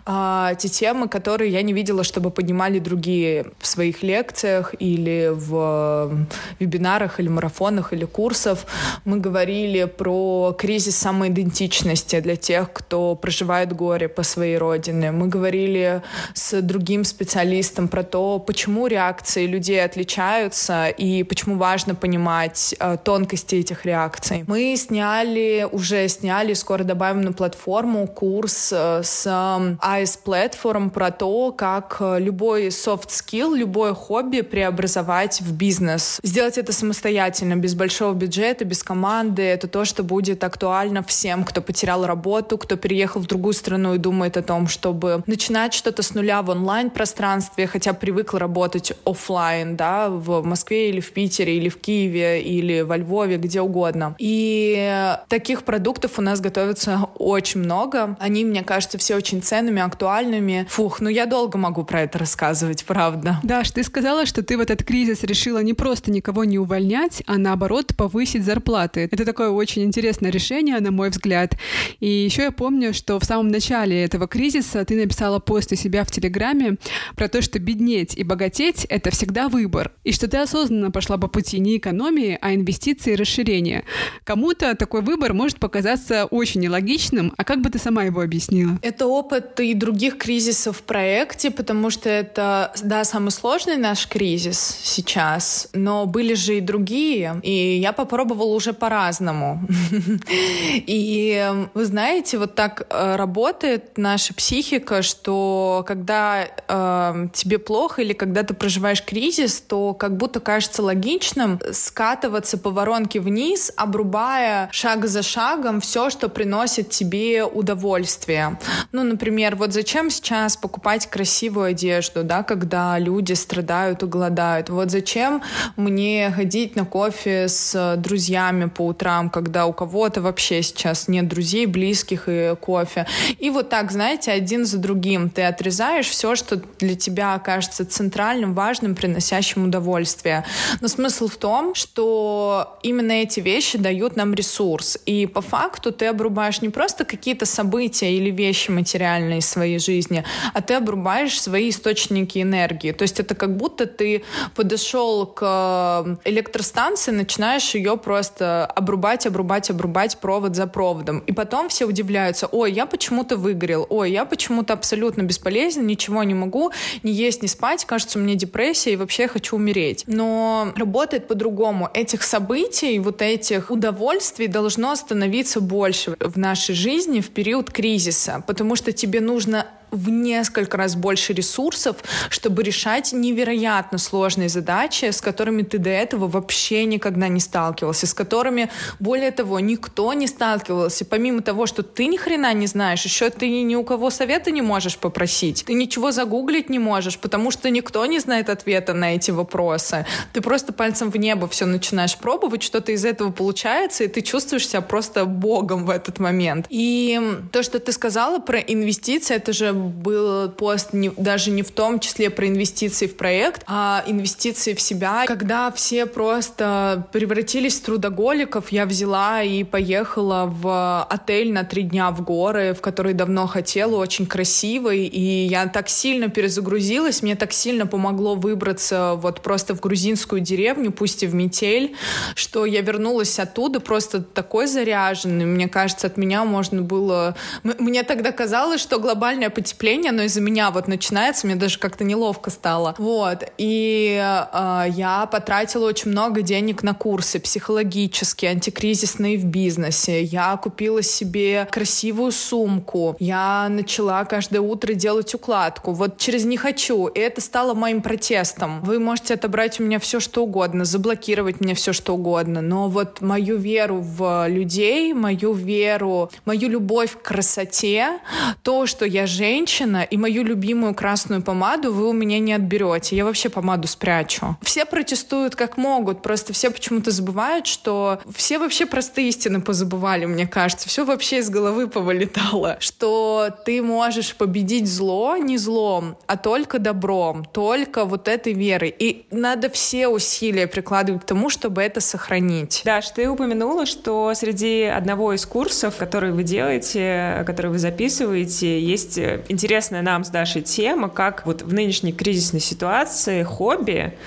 D: А, те темы, которые я не видела, чтобы поднимали другие в своих лекциях или в вебинарах, или марафонах, или курсов. Мы говорили про кризис самоидентичности, для тех, кто проживает горе по своей родине. Мы говорили с другим специалистом про то, почему реакции людей отличаются и почему важно понимать э, тонкости этих реакций. Мы сняли, уже сняли, скоро добавим на платформу курс э, с AS Platform про то, как э, любой soft skill, любое хобби преобразовать в бизнес. Сделать это самостоятельно, без большого бюджета, без команды. Это то, что будет актуально всем, кто потерял работу, кто переехал в другую страну и думает о том, чтобы начинать что-то что-то с нуля в онлайн-пространстве, хотя привыкла работать офлайн, да, в Москве или в Питере, или в Киеве, или во Львове, где угодно. И таких продуктов у нас готовится очень много. Они, мне кажется, все очень ценными, актуальными. Фух, ну я долго могу про это рассказывать, правда.
B: Даш, ты сказала, что ты в этот кризис решила не просто никого не увольнять, а наоборот повысить зарплаты. Это такое очень интересное решение, на мой взгляд. И еще я помню, что в самом начале этого кризиса ты написала пост у себя в Телеграме про то, что беднеть и богатеть — это всегда выбор, и что ты осознанно пошла по пути не экономии, а инвестиции и расширения. Кому-то такой выбор может показаться очень нелогичным, а как бы ты сама его объяснила?
D: Это опыт и других кризисов в проекте, потому что это, да, самый сложный наш кризис сейчас, но были же и другие, и я попробовала уже по-разному. [laughs] И вы знаете, вот так э, работает наша психика, что когда э, тебе плохо или когда ты проживаешь кризис, то как будто кажется логичным скатываться по воронке вниз, обрубая шаг за шагом все, что приносит тебе удовольствие. Ну, например, вот зачем сейчас покупать красивую одежду, да, когда люди страдают и голодают? Вот зачем мне ходить на кофе с друзьями по утрам, когда у кого-то вообще сейчас нет друзей, близких и кофе? И вот так, знаете, один за другим ты отрезаешь все, что для тебя окажется центральным, важным, приносящим удовольствие. Но смысл в том, что именно эти вещи дают нам ресурс. И по факту ты обрубаешь не просто какие-то события или вещи материальные из своей жизни, а ты обрубаешь свои источники энергии. То есть это как будто ты подошел к электростанции, начинаешь ее просто обрубать, обрубать, обрубать провод за проводом. И потом все удивляются, ой, я почему-то выгорел, ой, я почему-то абсолютно бесполезен, ничего не могу, ни есть, ни спать, кажется, у меня депрессия, и вообще я хочу умереть. Но работает по-другому. Этих событий, вот этих удовольствий должно становиться больше в нашей жизни в период кризиса, потому что тебе нужно в несколько раз больше ресурсов, чтобы решать невероятно сложные задачи, с которыми ты до этого вообще никогда не сталкивался, с которыми, более того, никто не сталкивался. Помимо того, что ты ни хрена не знаешь, еще ты ни у кого совета не можешь попросить, ты ничего загуглить не можешь, потому что никто не знает ответа на эти вопросы. Ты просто пальцем в небо все начинаешь пробовать, что-то из этого получается, и ты чувствуешь себя просто богом в этот момент. И то, что ты сказала про инвестиции, это же был пост не, даже не в том числе про инвестиции в проект, а инвестиции в себя. Когда все просто превратились в трудоголиков, я взяла и поехала в отель на три дня в горы, в который давно хотела, очень красивый, и я так сильно перезагрузилась, мне так сильно помогло выбраться вот просто в грузинскую деревню, пусть и в метель, что я вернулась оттуда просто такой заряженный. Мне кажется, от меня можно было... Мне тогда казалось, что глобальное потепление потепление, но из-за меня вот начинается, мне даже как-то неловко стало. Вот. И э, я потратила очень много денег на курсы психологические, антикризисные в бизнесе. Я купила себе красивую сумку. Я начала каждое утро делать укладку. Вот через «не хочу». И это стало моим протестом. Вы можете отобрать у меня все, что угодно, заблокировать мне все, что угодно. Но вот мою веру в людей, мою веру, мою любовь к красоте, то, что я женщина, женщина, и мою любимую красную помаду вы у меня не отберете. Я вообще помаду спрячу. Все протестуют как могут, просто все почему-то забывают, что все вообще простые истины позабывали, мне кажется. Все вообще из головы повылетало. [laughs] Что ты можешь победить зло не злом, а только добром, только вот этой верой. И надо все усилия прикладывать к тому, чтобы это сохранить.
A: Даш, ты упомянула, что среди одного из курсов, которые вы делаете, которые вы записываете, есть интересная нам с Дашей тема, как вот в нынешней кризисной ситуации хобби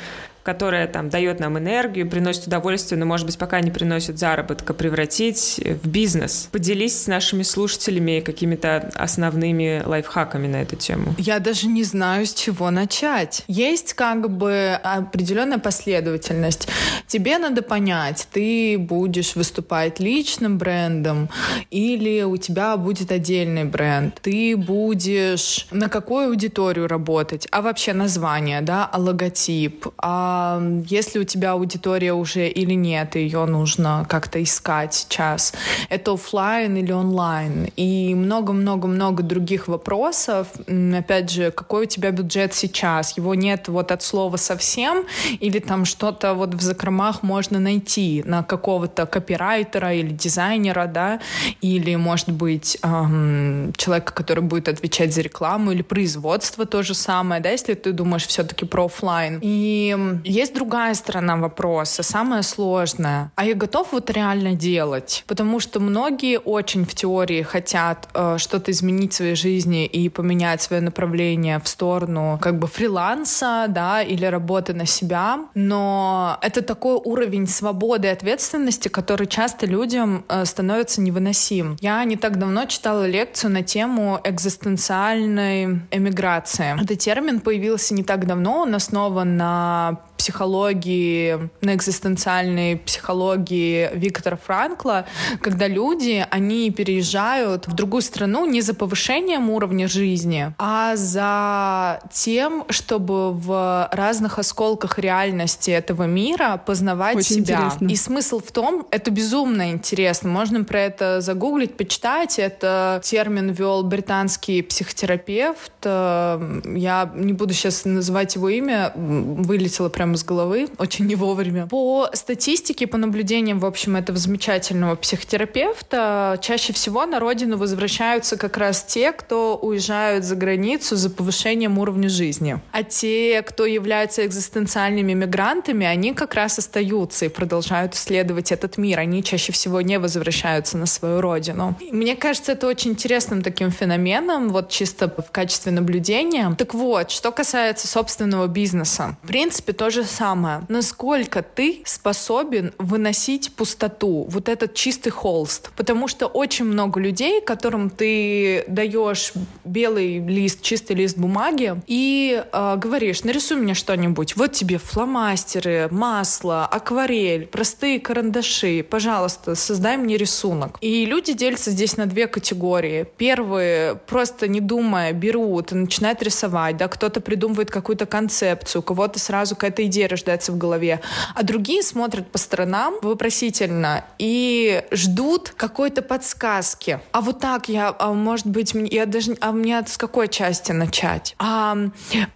A: которая там дает нам энергию, приносит удовольствие, но, может быть, пока не приносит заработка, превратить в бизнес. Поделись с нашими слушателями какими-то основными лайфхаками на эту тему.
D: Я даже не знаю, с чего начать. Есть как бы определенная последовательность. Тебе надо понять, ты будешь выступать личным брендом или у тебя будет отдельный бренд. Ты будешь на какую аудиторию работать, а вообще название, да, а логотип, а а если у тебя аудитория уже или нет, ее нужно как-то искать сейчас, это офлайн или онлайн, и много-много-много других вопросов. Опять же, какой у тебя бюджет сейчас? Его нет вот от слова совсем, или там что-то вот в закромах можно найти на какого-то копирайтера или дизайнера, да, или, может быть, эм, человека, который будет отвечать за рекламу, или производство то же самое, да, если ты думаешь все-таки про офлайн. И есть другая сторона вопроса, самая сложная. А я готов вот реально делать? Потому что многие очень в теории хотят э, что-то изменить в своей жизни и поменять свое направление в сторону как бы фриланса, да, или работы на себя. Но это такой уровень свободы и ответственности, который часто людям э, становится невыносим. Я не так давно читала лекцию на тему экзистенциальной эмиграции. Этот термин появился не так давно, он основан на психологии, на экзистенциальной психологии Виктора Франкла, когда люди, они переезжают в другую страну не за повышением уровня жизни, а за тем, чтобы в разных осколках реальности этого мира познавать Очень себя. Интересно. И смысл в том, это безумно интересно, можно про это загуглить, почитать, это термин вел британский психотерапевт, я не буду сейчас называть его имя, вылетело прямо из головы, [laughs] очень не вовремя. По статистике, по наблюдениям, в общем, этого замечательного психотерапевта, чаще всего на родину возвращаются как раз те, кто уезжают за границу за повышением уровня жизни. А те, кто являются экзистенциальными мигрантами, они как раз остаются и продолжают исследовать этот мир. Они чаще всего не возвращаются на свою родину. И мне кажется, это очень интересным таким феноменом, вот чисто в качестве наблюдения. Так вот, что касается собственного бизнеса. В принципе, тоже самое. Насколько ты способен выносить пустоту, вот этот чистый холст? Потому что очень много людей, которым ты даешь белый лист, чистый лист бумаги и э, говоришь, нарисуй мне что-нибудь. Вот тебе фломастеры, масло, акварель, простые карандаши. Пожалуйста, создай мне рисунок. И люди делятся здесь на две категории. Первые, просто не думая, берут и начинают рисовать. Да? Кто-то придумывает какую-то концепцию, у кого-то сразу какая-то идея рождается в голове, а другие смотрят по сторонам вопросительно и ждут какой-то подсказки. А вот так я, а может быть, я даже, а мне с какой части начать? А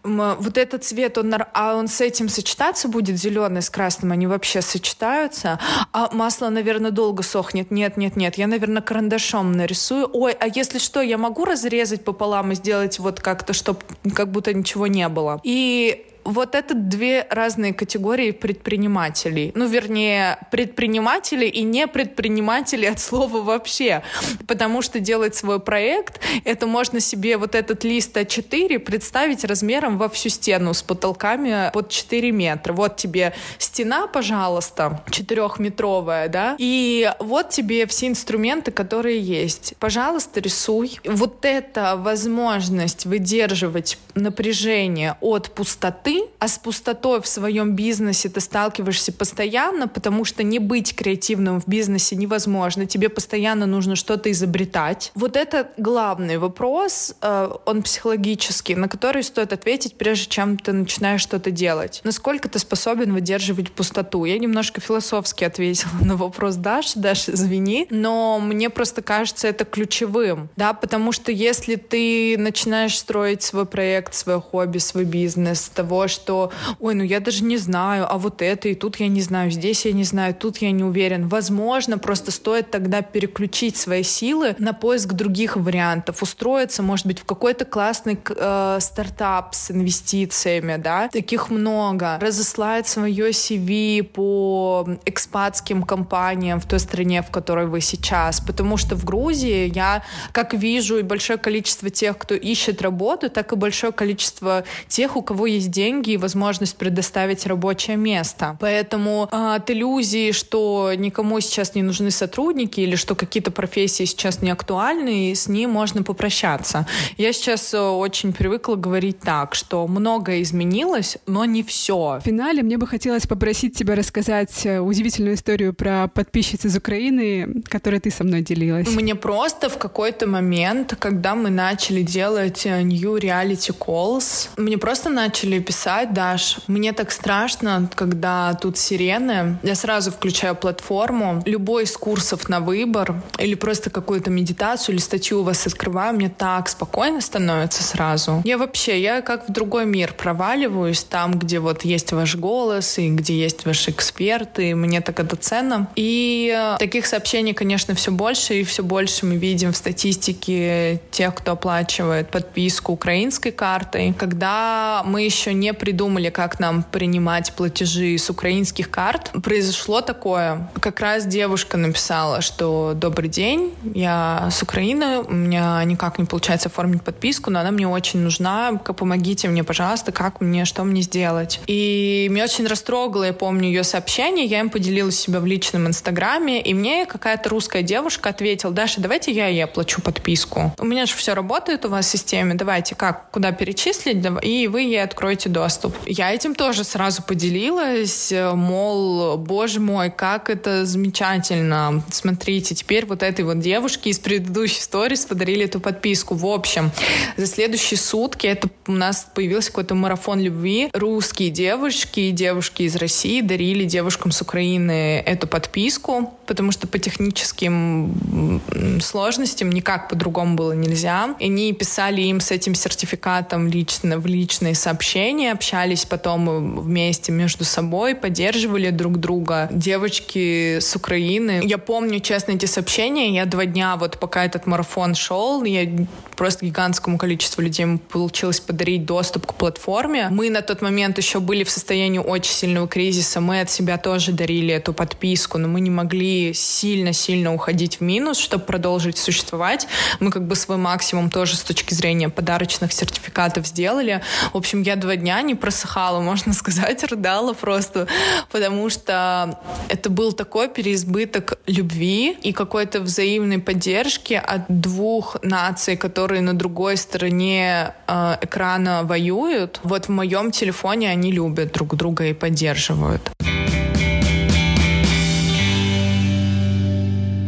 D: вот этот цвет, он, а он с этим сочетаться будет, зеленый с красным, они вообще сочетаются? А масло, наверное, долго сохнет. Нет, нет, нет, я, наверное, карандашом нарисую. Ой, а если что, я могу разрезать пополам и сделать вот как-то, чтобы как будто ничего не было. И вот это две разные категории предпринимателей. Ну, вернее, предприниматели и не предприниматели от слова вообще. Потому что делать свой проект, это можно себе вот этот лист А4 представить размером во всю стену с потолками под 4 метра. Вот тебе стена, пожалуйста, четырехметровая, да, и вот тебе все инструменты, которые есть. Пожалуйста, рисуй. Вот эта возможность выдерживать напряжение от пустоты пустоты, а с пустотой в своем бизнесе ты сталкиваешься постоянно, потому что не быть креативным в бизнесе невозможно. Тебе постоянно нужно что-то изобретать. Вот это главный вопрос, э, он психологический, на который стоит ответить, прежде чем ты начинаешь что-то делать. Насколько ты способен выдерживать пустоту? Я немножко философски ответила [laughs] на вопрос Даши. Даша, извини, но мне просто кажется это ключевым, да, потому что если ты начинаешь строить свой проект, свое хобби, свой бизнес, того, что, ой, ну я даже не знаю, а вот это, и тут я не знаю, здесь я не знаю, тут я не уверен. Возможно, просто стоит тогда переключить свои силы на поиск других вариантов, устроиться, может быть, в какой-то классный э, стартап с инвестициями, да, таких много, разослать свое CV по экспатским компаниям в той стране, в которой вы сейчас, потому что в Грузии я, как вижу, и большое количество тех, кто ищет работу, так и большое количество тех, у кого есть деньги, деньги и возможность предоставить рабочее место. Поэтому э, от иллюзии, что никому сейчас не нужны сотрудники или что какие-то профессии сейчас не актуальны, и с ним можно попрощаться. Я сейчас э, очень привыкла говорить так, что многое изменилось, но не все.
B: В финале мне бы хотелось попросить тебя рассказать э, удивительную историю про подписчиц из Украины, которой ты со мной делилась.
D: Мне просто в какой-то момент, когда мы начали делать э, New Reality Calls, мне просто начали писать написать, Даш, мне так страшно, когда тут сирены. Я сразу включаю платформу. Любой из курсов на выбор или просто какую-то медитацию или статью у вас открываю, мне так спокойно становится сразу. Я вообще, я как в другой мир проваливаюсь, там, где вот есть ваш голос и где есть ваши эксперты. Мне так это ценно. И э, таких сообщений, конечно, все больше и все больше мы видим в статистике тех, кто оплачивает подписку украинской картой. Когда мы еще не придумали, как нам принимать платежи с украинских карт, произошло такое. Как раз девушка написала, что «Добрый день, я с Украины, у меня никак не получается оформить подписку, но она мне очень нужна, помогите мне, пожалуйста, как мне, что мне сделать». И меня очень растрогало, я помню ее сообщение, я им поделилась себя в личном инстаграме, и мне какая-то русская девушка ответила, Даша, давайте я ей оплачу подписку. У меня же все работает у вас в системе, давайте как, куда перечислить, и вы ей откроете доступ. Я этим тоже сразу поделилась, мол, боже мой, как это замечательно. Смотрите, теперь вот этой вот девушке из предыдущей сторис подарили эту подписку. В общем, за следующие сутки это у нас появился какой-то марафон любви. Русские девушки и девушки из России дарили девушкам с Украины эту подписку, потому что по техническим сложностям никак по-другому было нельзя. И они писали им с этим сертификатом лично в личные сообщения, общались потом вместе между собой, поддерживали друг друга. Девочки с Украины. Я помню, честно, эти сообщения. Я два дня, вот пока этот марафон шел, я просто гигантскому количеству людей получилось подарить доступ к платформе. Мы на тот момент еще были в состоянии очень сильного кризиса. Мы от себя тоже дарили эту подписку, но мы не могли сильно-сильно уходить в минус, чтобы продолжить существовать. Мы как бы свой максимум тоже с точки зрения подарочных сертификатов сделали. В общем, я два дня не просыхала, можно [laughs] сказать, рыдала просто, потому что это был такой переизбыток любви и какой-то взаимной поддержки от двух наций, которые на другой стороне э, экрана воюют. Вот в моем телефоне они любят друг друга и поддерживают.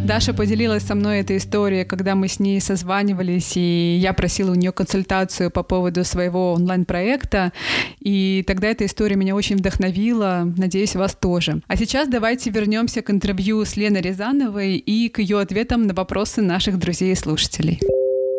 B: Даша поделилась со мной этой историей, когда мы с ней созванивались, и я просила у нее консультацию по поводу своего онлайн-проекта, и тогда эта история меня очень вдохновила, надеюсь, вас тоже. А сейчас давайте вернемся к интервью с Леной Рязановой и к ее ответам на вопросы наших друзей и слушателей.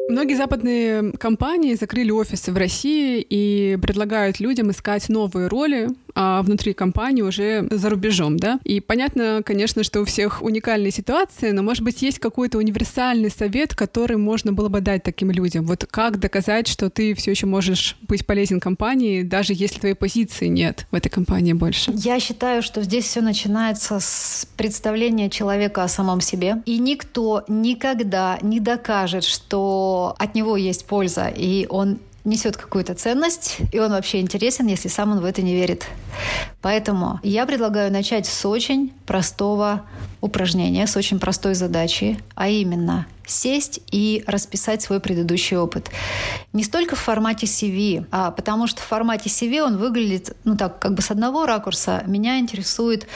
B: Многие западные компании закрыли офисы в России и предлагают людям искать новые роли а, внутри компании уже за рубежом, да. И понятно, конечно, что у всех уникальные ситуации, но, может быть, есть какой-то универсальный совет, который можно было бы дать таким людям. Вот как доказать, что ты все еще можешь быть полезен компании, даже если твоей позиции нет в этой компании больше?
C: Я считаю, что здесь все начинается с представления человека о самом себе. И никто никогда не докажет, что от него есть польза, и он несет какую-то ценность, и он вообще интересен, если сам он в это не верит. Поэтому я предлагаю начать с очень простого упражнения, с очень простой задачи, а именно сесть и расписать свой предыдущий опыт. Не столько в формате CV, а потому что в формате CV он выглядит, ну так, как бы с одного ракурса. Меня интересует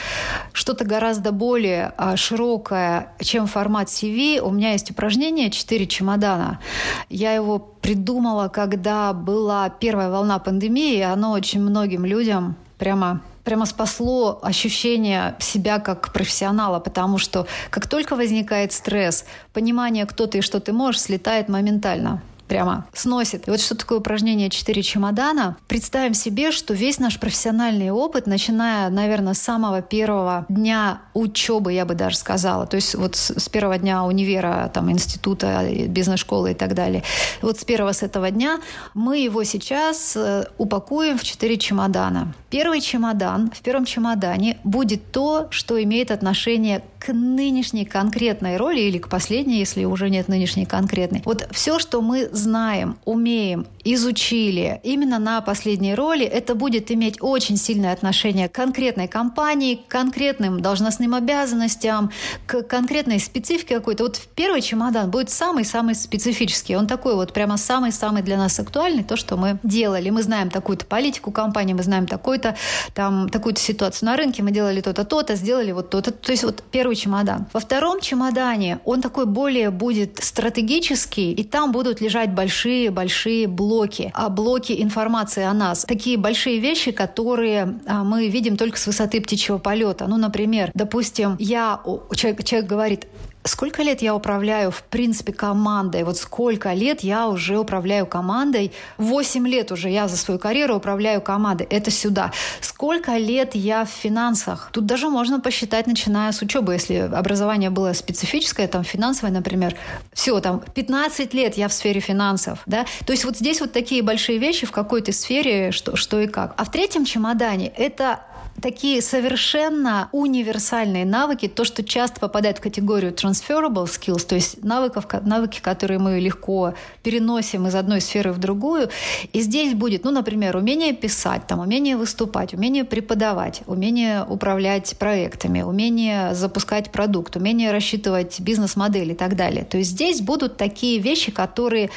C: что-то гораздо более а, широкое, чем формат CV. У меня есть упражнение «Четыре чемодана». Я его придумала, когда была первая волна пандемии, оно очень многим людям прямо прямо спасло ощущение себя как профессионала, потому что как только возникает стресс, понимание, кто ты и что ты можешь, слетает моментально прямо сносит. И вот что такое упражнение «Четыре чемодана». Представим себе, что весь наш профессиональный опыт, начиная, наверное, с самого первого дня учебы, я бы даже сказала, то есть вот с первого дня универа, там, института, бизнес-школы и так далее, вот с первого с этого дня мы его сейчас э, упакуем в четыре чемодана. Первый чемодан, в первом чемодане будет то, что имеет отношение к нынешней конкретной роли или к последней, если уже нет нынешней конкретной. Вот все, что мы знаем, умеем, изучили именно на последней роли, это будет иметь очень сильное отношение к конкретной компании, к конкретным должностным обязанностям, к конкретной специфике какой-то. Вот первый чемодан будет самый-самый специфический. Он такой вот прямо самый-самый для нас актуальный, то, что мы делали. Мы знаем такую-то политику компании, мы знаем такой-то, там, такую-то ситуацию на рынке, мы делали то-то, то-то, сделали вот то-то. То есть вот первый первый чемодан. Во втором чемодане он такой более будет стратегический, и там будут лежать большие-большие блоки, а блоки информации о нас. Такие большие вещи, которые а, мы видим только с высоты птичьего полета. Ну, например, допустим, я, человек, человек говорит, сколько лет я управляю, в принципе, командой? Вот сколько лет я уже управляю командой? Восемь лет уже я за свою карьеру управляю командой. Это сюда. Сколько лет я в финансах? Тут даже можно посчитать, начиная с учебы, если образование было специфическое, там, финансовое, например. Все, там, 15 лет я в сфере финансов, да? То есть вот здесь вот такие большие вещи в какой-то сфере, что, что и как. А в третьем чемодане это такие совершенно универсальные навыки, то, что часто попадает в категорию transferable skills, то есть навыков, навыки, которые мы легко переносим из одной сферы в другую. И здесь будет, ну, например, умение писать, там, умение выступать, умение преподавать, умение управлять проектами, умение запускать продукт, умение рассчитывать бизнес-модель и так далее. То есть здесь будут такие вещи, которые...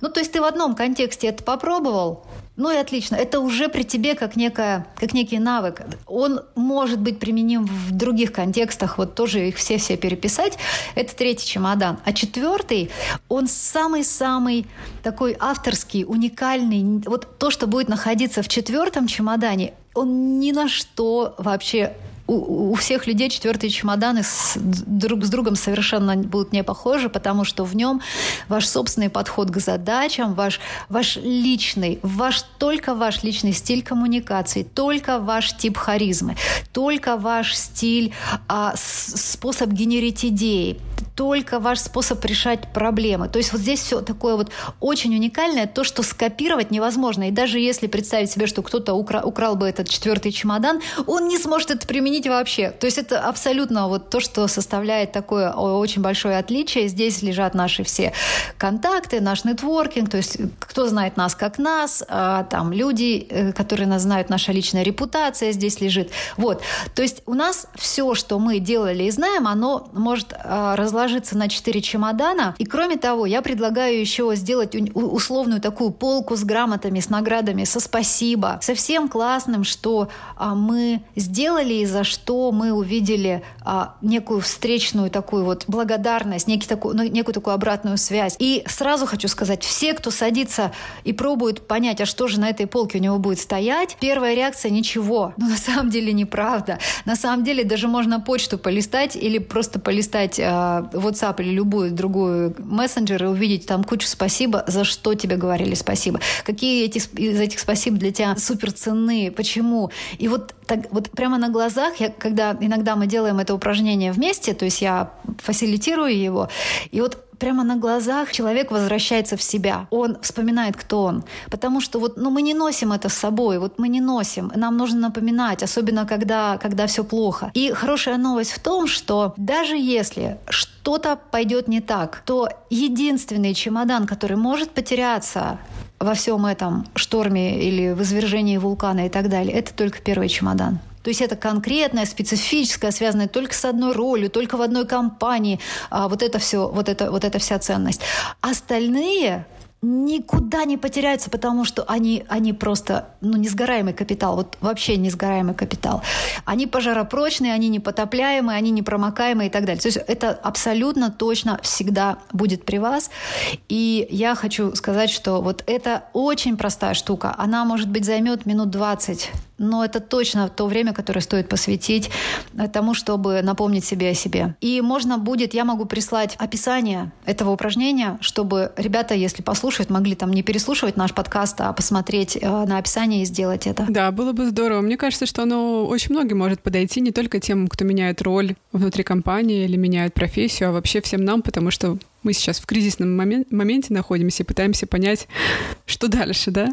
C: Ну, то есть ты в одном контексте это попробовал, ну и отлично. Это уже при тебе как, некая, как некий навык. Он может быть применим в других контекстах. Вот тоже их все-все переписать. Это третий чемодан. А четвертый, он самый-самый такой авторский, уникальный. Вот то, что будет находиться в четвертом чемодане, он ни на что вообще у, у всех людей четвертые чемоданы с, друг с другом совершенно будут не похожи, потому что в нем ваш собственный подход к задачам, ваш, ваш личный, ваш, только ваш личный стиль коммуникации, только ваш тип харизмы, только ваш стиль, а, способ генерить идеи, только ваш способ решать проблемы. То есть вот здесь все такое вот очень уникальное, то, что скопировать невозможно. И даже если представить себе, что кто-то укра- украл бы этот четвертый чемодан, он не сможет это применить вообще. То есть это абсолютно вот то, что составляет такое очень большое отличие. Здесь лежат наши все контакты, наш нетворкинг, то есть кто знает нас как нас, а, там люди, э, которые нас знают, наша личная репутация здесь лежит. Вот. То есть у нас все, что мы делали и знаем, оно может а, разложиться ложится на четыре чемодана. И кроме того, я предлагаю еще сделать условную такую полку с грамотами, с наградами, со спасибо, со всем классным, что а, мы сделали и за что мы увидели а, некую встречную такую вот благодарность, некий такую, ну, некую такую обратную связь. И сразу хочу сказать, все, кто садится и пробует понять, а что же на этой полке у него будет стоять, первая реакция – ничего. [laughs] Но на самом деле неправда. На самом деле даже можно почту полистать или просто полистать э, WhatsApp или любую другую мессенджер и увидеть там кучу спасибо, за что тебе говорили спасибо. Какие эти, из этих спасибо для тебя супер ценны, почему. И вот, так, вот прямо на глазах, я, когда иногда мы делаем это упражнение вместе, то есть я фасилитирую его, и вот прямо на глазах человек возвращается в себя. Он вспоминает, кто он. Потому что вот, ну, мы не носим это с собой, вот мы не носим. Нам нужно напоминать, особенно когда, когда все плохо. И хорошая новость в том, что даже если что-то пойдет не так, то единственный чемодан, который может потеряться во всем этом шторме или в извержении вулкана и так далее, это только первый чемодан. То есть это конкретное, специфическое, связанное только с одной ролью, только в одной компании. А вот это все, вот это, вот эта вся ценность. Остальные никуда не потеряются, потому что они, они просто ну, несгораемый капитал, вот вообще несгораемый капитал. Они пожаропрочные, они непотопляемые, они непромокаемые и так далее. То есть это абсолютно точно всегда будет при вас. И я хочу сказать, что вот это очень простая штука. Она, может быть, займет минут 20 но это точно то время, которое стоит посвятить тому, чтобы напомнить себе о себе. И можно будет, я могу прислать описание этого упражнения, чтобы ребята, если послушают, слушают, могли там не переслушивать наш подкаст, а посмотреть э, на описание и сделать это.
B: Да, было бы здорово. Мне кажется, что оно очень многим может подойти, не только тем, кто меняет роль внутри компании или меняет профессию, а вообще всем нам, потому что мы сейчас в кризисном момент, моменте находимся и пытаемся понять, что дальше, да?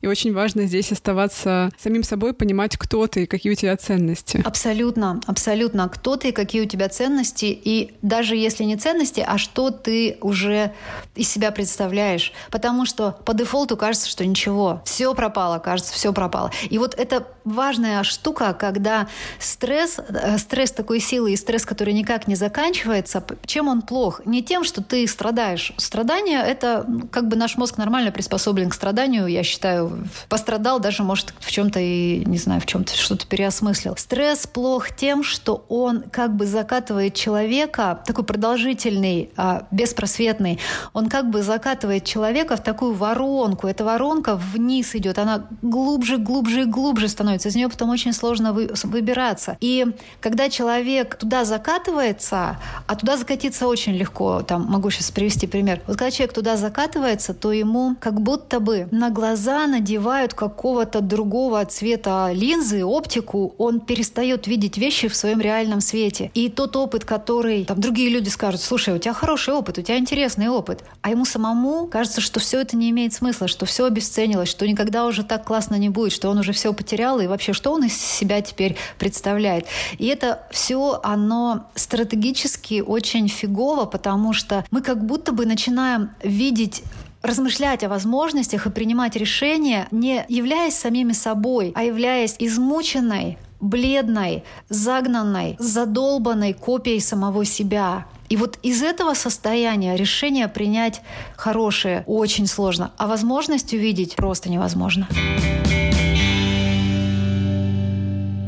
B: И очень важно здесь оставаться самим собой, понимать, кто ты и какие у тебя ценности.
C: Абсолютно, абсолютно. Кто ты и какие у тебя ценности. И даже если не ценности, а что ты уже из себя представляешь. Потому что по дефолту кажется, что ничего. Все пропало, кажется, все пропало. И вот это важная штука, когда стресс, э, стресс такой силы и стресс, который никак не заканчивается, чем он плох? Не тем, что ты ты страдаешь. Страдание — это как бы наш мозг нормально приспособлен к страданию, я считаю. Пострадал, даже, может, в чем-то и, не знаю, в чем-то что-то переосмыслил. Стресс плох тем, что он как бы закатывает человека, такой продолжительный, а, беспросветный, он как бы закатывает человека в такую воронку. Эта воронка вниз идет, она глубже, глубже и глубже становится. Из нее потом очень сложно вы, выбираться. И когда человек туда закатывается, а туда закатиться очень легко, там могу сейчас привести пример. Вот когда человек туда закатывается, то ему как будто бы на глаза надевают какого-то другого цвета линзы, оптику, он перестает видеть вещи в своем реальном свете. И тот опыт, который там другие люди скажут, слушай, у тебя хороший опыт, у тебя интересный опыт, а ему самому кажется, что все это не имеет смысла, что все обесценилось, что никогда уже так классно не будет, что он уже все потерял, и вообще, что он из себя теперь представляет. И это все, оно стратегически очень фигово, потому что мы как будто бы начинаем видеть размышлять о возможностях и принимать решения, не являясь самими собой, а являясь измученной, бледной, загнанной, задолбанной копией самого себя. И вот из этого состояния решение принять хорошее очень сложно, а возможность увидеть просто невозможно.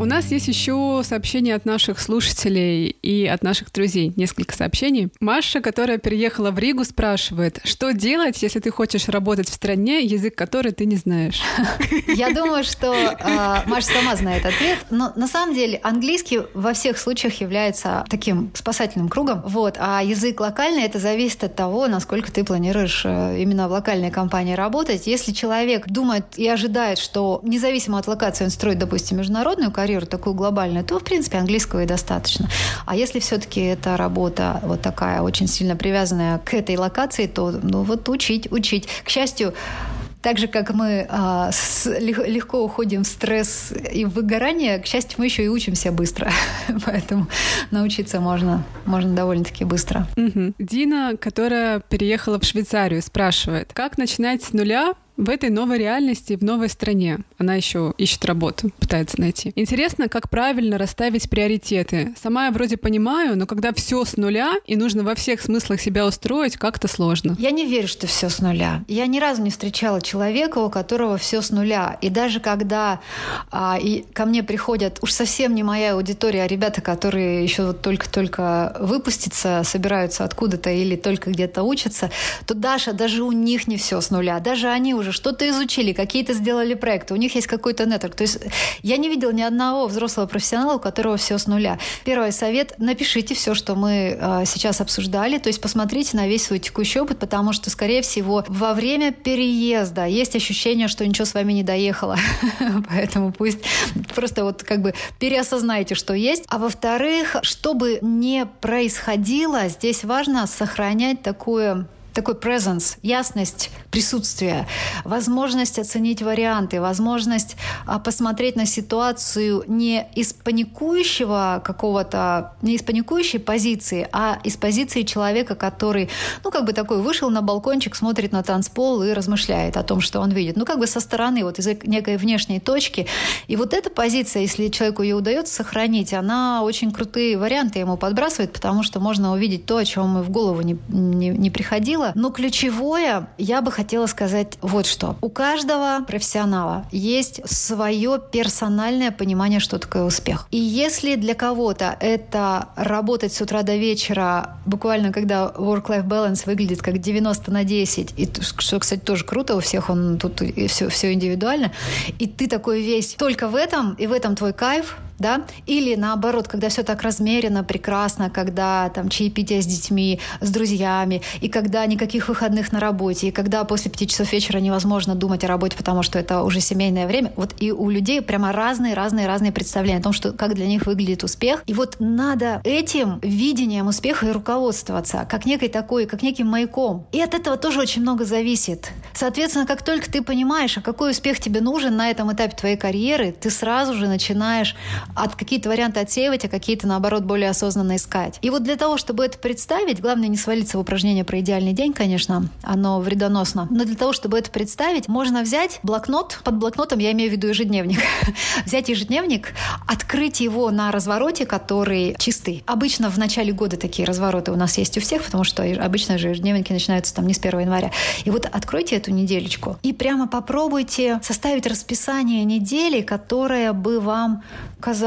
B: У нас есть еще сообщения от наших слушателей и от наших друзей. Несколько сообщений. Маша, которая переехала в Ригу, спрашивает, что делать, если ты хочешь работать в стране, язык которой ты не знаешь?
C: Я думаю, что э, Маша сама знает ответ. Но на самом деле английский во всех случаях является таким спасательным кругом. Вот. А язык локальный, это зависит от того, насколько ты планируешь э, именно в локальной компании работать. Если человек думает и ожидает, что независимо от локации он строит, допустим, международную карьеру, такую глобальную, то, в принципе, английского и достаточно. А если все-таки эта работа вот такая очень сильно привязанная к этой локации, то ну вот учить, учить. К счастью, так же, как мы а, с, легко уходим в стресс и в выгорание, к счастью, мы еще и учимся быстро. [laughs] Поэтому научиться можно, можно довольно-таки быстро.
B: Угу. Дина, которая переехала в Швейцарию, спрашивает, как начинать с нуля в этой новой реальности, в новой стране. Она еще ищет работу, пытается найти. Интересно, как правильно расставить приоритеты. Сама я вроде понимаю, но когда все с нуля и нужно во всех смыслах себя устроить, как-то сложно.
C: Я не верю, что все с нуля. Я ни разу не встречала человека, у которого все с нуля. И даже когда а, и ко мне приходят, уж совсем не моя аудитория, а ребята, которые еще вот только-только выпустятся, собираются откуда-то или только где-то учатся, то Даша, даже у них не все с нуля. Даже они уже уже что-то изучили, какие-то сделали проекты, у них есть какой-то нетворк. То есть я не видела ни одного взрослого профессионала, у которого все с нуля. Первый совет – напишите все, что мы э, сейчас обсуждали, то есть посмотрите на весь свой текущий опыт, потому что, скорее всего, во время переезда есть ощущение, что ничего с вами не доехало. [laughs] Поэтому пусть просто вот как бы переосознайте, что есть. А во-вторых, чтобы не происходило, здесь важно сохранять такое такой presence, ясность присутствия, возможность оценить варианты, возможность а, посмотреть на ситуацию не из паникующего какого-то, не из паникующей позиции, а из позиции человека, который, ну, как бы такой вышел на балкончик, смотрит на танцпол и размышляет о том, что он видит. Ну, как бы со стороны, вот из некой внешней точки. И вот эта позиция, если человеку ее удается сохранить, она очень крутые варианты ему подбрасывает, потому что можно увидеть то, о чем и в голову не, не, не приходило, но ключевое, я бы хотела сказать вот что. У каждого профессионала есть свое персональное понимание, что такое успех. И если для кого-то это работать с утра до вечера, буквально когда work-life balance выглядит как 90 на 10, и что, кстати, тоже круто, у всех он тут все, все индивидуально, и ты такой весь только в этом, и в этом твой кайф, да, или наоборот, когда все так размеренно, прекрасно, когда там чаепитие с детьми, с друзьями, и когда никаких выходных на работе, и когда после пяти часов вечера невозможно думать о работе, потому что это уже семейное время, вот и у людей прямо разные-разные-разные представления о том, что как для них выглядит успех, и вот надо этим видением успеха и руководствоваться, как некой такой, как неким маяком. И от этого тоже очень много зависит. Соответственно, как только ты понимаешь, а какой успех тебе нужен на этом этапе твоей карьеры, ты сразу же начинаешь от какие-то варианты отсеивать, а какие-то, наоборот, более осознанно искать. И вот для того, чтобы это представить, главное не свалиться в упражнение про идеальный день, конечно, оно вредоносно, но для того, чтобы это представить, можно взять блокнот, под блокнотом я имею в виду ежедневник, [laughs] взять ежедневник, открыть его на развороте, который чистый. Обычно в начале года такие развороты у нас есть у всех, потому что обычно же ежедневники начинаются там не с 1 января. И вот откройте эту неделечку и прямо попробуйте составить расписание недели, которое бы вам казалось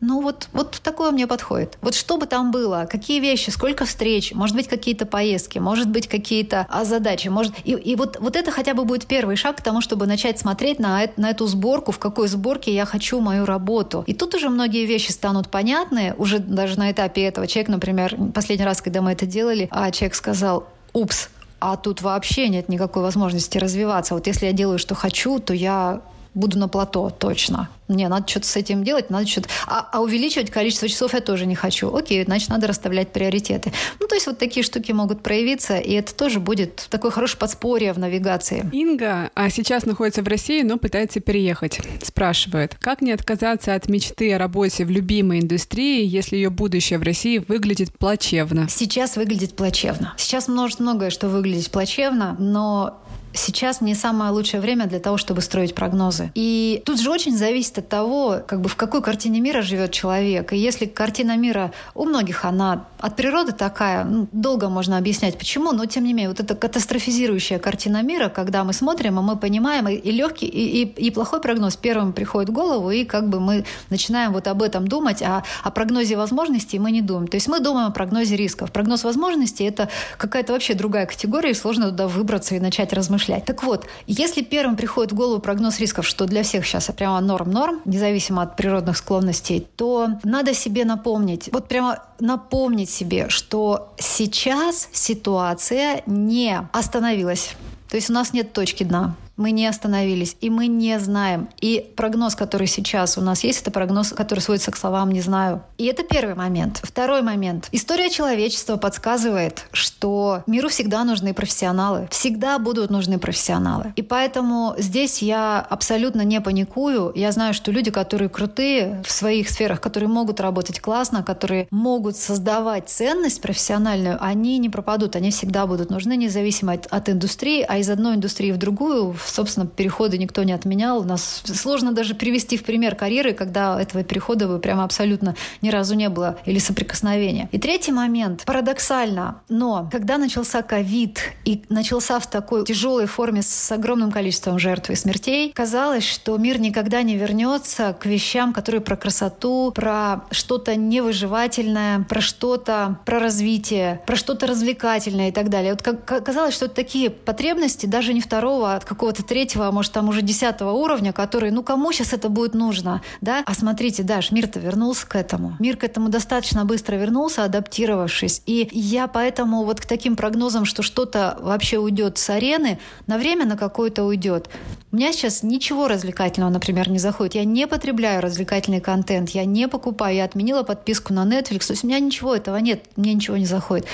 C: ну вот, вот такое мне подходит. Вот что бы там было, какие вещи, сколько встреч, может быть, какие-то поездки, может быть, какие-то а, задачи. Может... И, и вот, вот это хотя бы будет первый шаг к тому, чтобы начать смотреть на, на эту сборку, в какой сборке я хочу мою работу. И тут уже многие вещи станут понятны, уже даже на этапе этого. Человек, например, последний раз, когда мы это делали, а человек сказал, упс, а тут вообще нет никакой возможности развиваться. Вот если я делаю, что хочу, то я буду на плато точно. Не, надо что-то с этим делать, надо что-то... А, а увеличивать количество часов я тоже не хочу. Окей, значит, надо расставлять приоритеты. Ну, то есть вот такие штуки могут проявиться, и это тоже будет такое хорошее подспорье в навигации.
B: Инга а сейчас находится в России, но пытается переехать. Спрашивает, как не отказаться от мечты о работе в любимой индустрии, если ее будущее в России выглядит плачевно?
C: Сейчас выглядит плачевно. Сейчас может многое, что выглядит плачевно, но сейчас не самое лучшее время для того, чтобы строить прогнозы. И тут же очень зависит от того, как бы в какой картине мира живет человек. И если картина мира у многих она от природы такая, ну, долго можно объяснять почему, но тем не менее, вот эта катастрофизирующая картина мира, когда мы смотрим, и мы понимаем, и, и легкий, и, и, и плохой прогноз первым приходит в голову, и как бы мы начинаем вот об этом думать, а о прогнозе возможностей мы не думаем. То есть мы думаем о прогнозе рисков. Прогноз возможностей — это какая-то вообще другая категория, и сложно туда выбраться и начать размышлять. Так вот, если первым приходит в голову прогноз рисков, что для всех сейчас прямо норм-норм, независимо от природных склонностей, то надо себе напомнить, вот прямо напомнить себе, что сейчас ситуация не остановилась. То есть у нас нет точки дна мы не остановились, и мы не знаем. И прогноз, который сейчас у нас есть, это прогноз, который сводится к словам «не знаю». И это первый момент. Второй момент. История человечества подсказывает, что миру всегда нужны профессионалы. Всегда будут нужны профессионалы. И поэтому здесь я абсолютно не паникую. Я знаю, что люди, которые крутые в своих сферах, которые могут работать классно, которые могут создавать ценность профессиональную, они не пропадут, они всегда будут нужны, независимо от, от индустрии, а из одной индустрии в другую собственно, переходы никто не отменял. У нас сложно даже привести в пример карьеры, когда этого перехода бы прямо абсолютно ни разу не было или соприкосновения. И третий момент. Парадоксально, но когда начался ковид и начался в такой тяжелой форме с огромным количеством жертв и смертей, казалось, что мир никогда не вернется к вещам, которые про красоту, про что-то невыживательное, про что-то, про развитие, про что-то развлекательное и так далее. Вот как, казалось, что такие потребности даже не второго, а какого-то какого-то третьего, а может там уже десятого уровня, который, ну кому сейчас это будет нужно, да? А смотрите, Даш, мир-то вернулся к этому. Мир к этому достаточно быстро вернулся, адаптировавшись. И я поэтому вот к таким прогнозам, что что-то вообще уйдет с арены, на время на какое-то уйдет. У меня сейчас ничего развлекательного, например, не заходит. Я не потребляю развлекательный контент, я не покупаю, я отменила подписку на Netflix. То есть у меня ничего этого нет, мне ничего не заходит.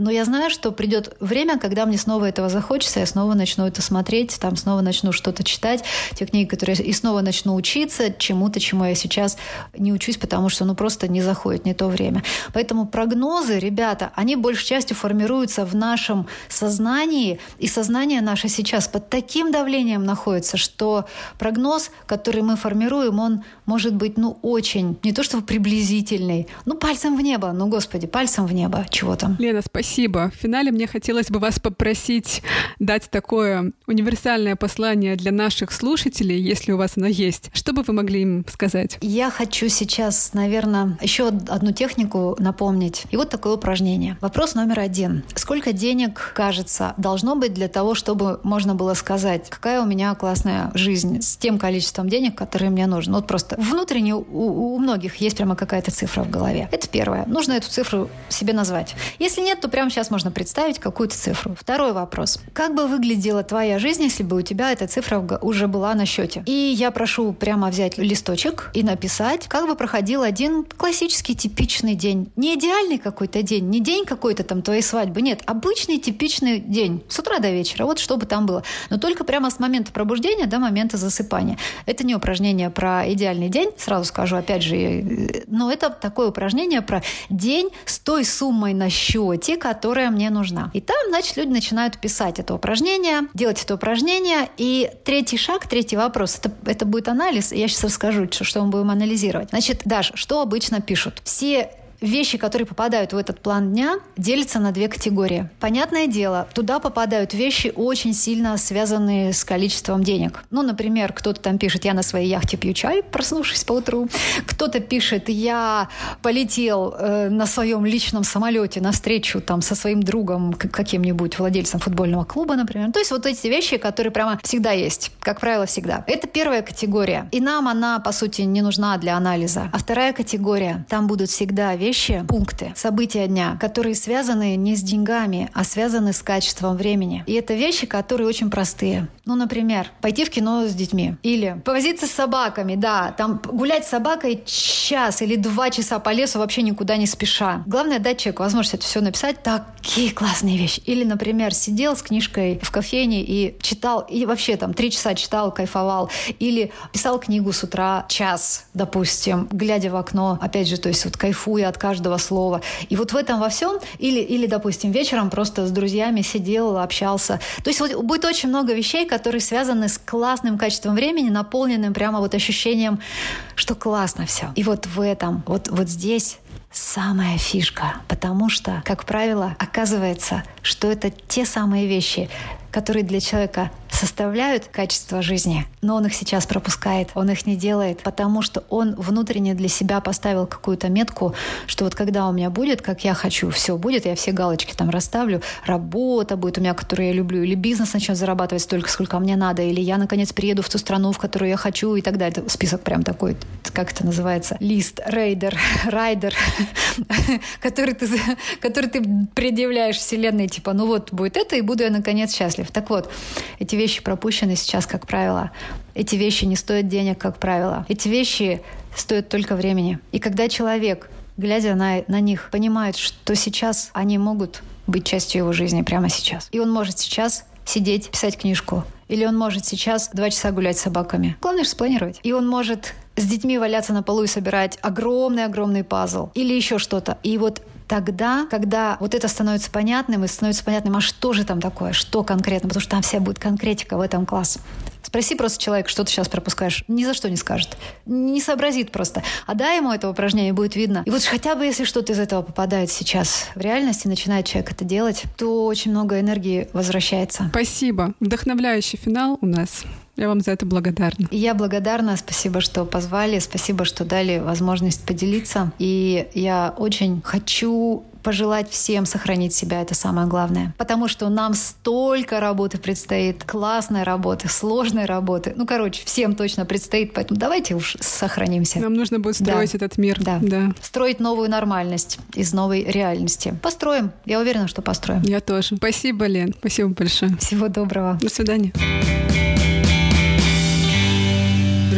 C: Но я знаю, что придет время, когда мне снова этого захочется, я снова начну это смотреть, там снова начну что-то читать, те книги, которые... И снова начну учиться чему-то, чему я сейчас не учусь, потому что ну просто не заходит, не то время. Поэтому прогнозы, ребята, они большей частью формируются в нашем сознании, и сознание наше сейчас под таким давлением находится, что прогноз, который мы формируем, он может быть, ну, очень, не то чтобы приблизительный, ну, пальцем в небо, ну, господи, пальцем в небо, чего там.
B: Лена, спасибо. В финале мне хотелось бы вас попросить дать такое универсальное послание для наших слушателей, если у вас оно есть. Что бы вы могли им сказать?
C: Я хочу сейчас, наверное, еще одну технику напомнить. И вот такое упражнение. Вопрос номер один. Сколько денег, кажется, должно быть для того, чтобы можно было сказать, какая у меня классная жизнь с тем количеством денег, которые мне нужны? Вот просто внутренне у, у многих есть прямо какая-то цифра в голове. Это первое. Нужно эту цифру себе назвать. Если нет, то прямо сейчас можно представить какую-то цифру. Второй вопрос. Как бы выглядела твоя жизнь, если бы у тебя эта цифра уже была на счете? И я прошу прямо взять листочек и написать, как бы проходил один классический типичный день. Не идеальный какой-то день, не день какой-то там твоей свадьбы. Нет, обычный типичный день. С утра до вечера. Вот что бы там было. Но только прямо с момента пробуждения до момента засыпания. Это не упражнение про идеальный день, сразу скажу, опять же, но это такое упражнение про день с той суммой на счете, которая мне нужна. И там, значит, люди начинают писать это упражнение, делать это упражнение. И третий шаг, третий вопрос, это, это будет анализ. Я сейчас расскажу, что мы будем анализировать. Значит, Даш, что обычно пишут? Все вещи, которые попадают в этот план дня, делятся на две категории. Понятное дело, туда попадают вещи, очень сильно связанные с количеством денег. Ну, например, кто-то там пишет, я на своей яхте пью чай, проснувшись по утру. Кто-то пишет, я полетел э, на своем личном самолете на встречу там со своим другом, каким-нибудь владельцем футбольного клуба, например. То есть вот эти вещи, которые прямо всегда есть, как правило, всегда. Это первая категория. И нам она, по сути, не нужна для анализа. А вторая категория, там будут всегда вещи, вещи, пункты, события дня, которые связаны не с деньгами, а связаны с качеством времени. И это вещи, которые очень простые. Ну, например, пойти в кино с детьми. Или повозиться с собаками, да. Там гулять с собакой час или два часа по лесу вообще никуда не спеша. Главное дать человеку возможность это все написать. Такие классные вещи. Или, например, сидел с книжкой в кофейне и читал, и вообще там три часа читал, кайфовал. Или писал книгу с утра час, допустим, глядя в окно. Опять же, то есть вот кайфуя от каждого слова. И вот в этом во всем, или, или допустим, вечером просто с друзьями сидел, общался. То есть вот будет очень много вещей, которые связаны с классным качеством времени, наполненным прямо вот ощущением, что классно все. И вот в этом, вот, вот здесь самая фишка, потому что, как правило, оказывается, что это те самые вещи, которые для человека составляют качество жизни, но он их сейчас пропускает, он их не делает, потому что он внутренне для себя поставил какую-то метку, что вот когда у меня будет, как я хочу, все будет, я все галочки там расставлю, работа будет у меня, которую я люблю, или бизнес начнет зарабатывать столько, сколько мне надо, или я, наконец, приеду в ту страну, в которую я хочу, и так далее. Это список прям такой, как это называется, лист, рейдер, [laughs] райдер, [laughs] который ты, который ты предъявляешь вселенной, типа, ну вот будет это, и буду я, наконец, счастлив. Так вот, эти вещи пропущены сейчас, как правило. Эти вещи не стоят денег, как правило. Эти вещи стоят только времени. И когда человек, глядя на, на них, понимает, что сейчас они могут быть частью его жизни прямо сейчас. И он может сейчас сидеть, писать книжку. Или он может сейчас два часа гулять с собаками. Главное же спланировать. И он может с детьми валяться на полу и собирать огромный-огромный пазл. Или еще что-то. И вот тогда, когда вот это становится понятным, и становится понятным, а что же там такое, что конкретно, потому что там вся будет конкретика в этом класс. Спроси просто человека, что ты сейчас пропускаешь. Ни за что не скажет. Не сообразит просто. А дай ему это упражнение, будет видно. И вот хотя бы если что-то из этого попадает сейчас в реальности, начинает человек это делать, то очень много энергии возвращается.
B: Спасибо. Вдохновляющий финал у нас. Я вам за это благодарна.
C: Я благодарна. Спасибо, что позвали. Спасибо, что дали возможность поделиться. И я очень хочу пожелать всем сохранить себя, это самое главное. Потому что нам столько работы предстоит, классной работы, сложной работы. Ну, короче, всем точно предстоит, поэтому давайте уж сохранимся.
B: Нам нужно будет строить да. этот мир.
C: Да. да. Строить новую нормальность из новой реальности. Построим. Я уверена, что построим.
B: Я тоже. Спасибо, Лен. Спасибо большое.
C: Всего доброго.
B: До свидания.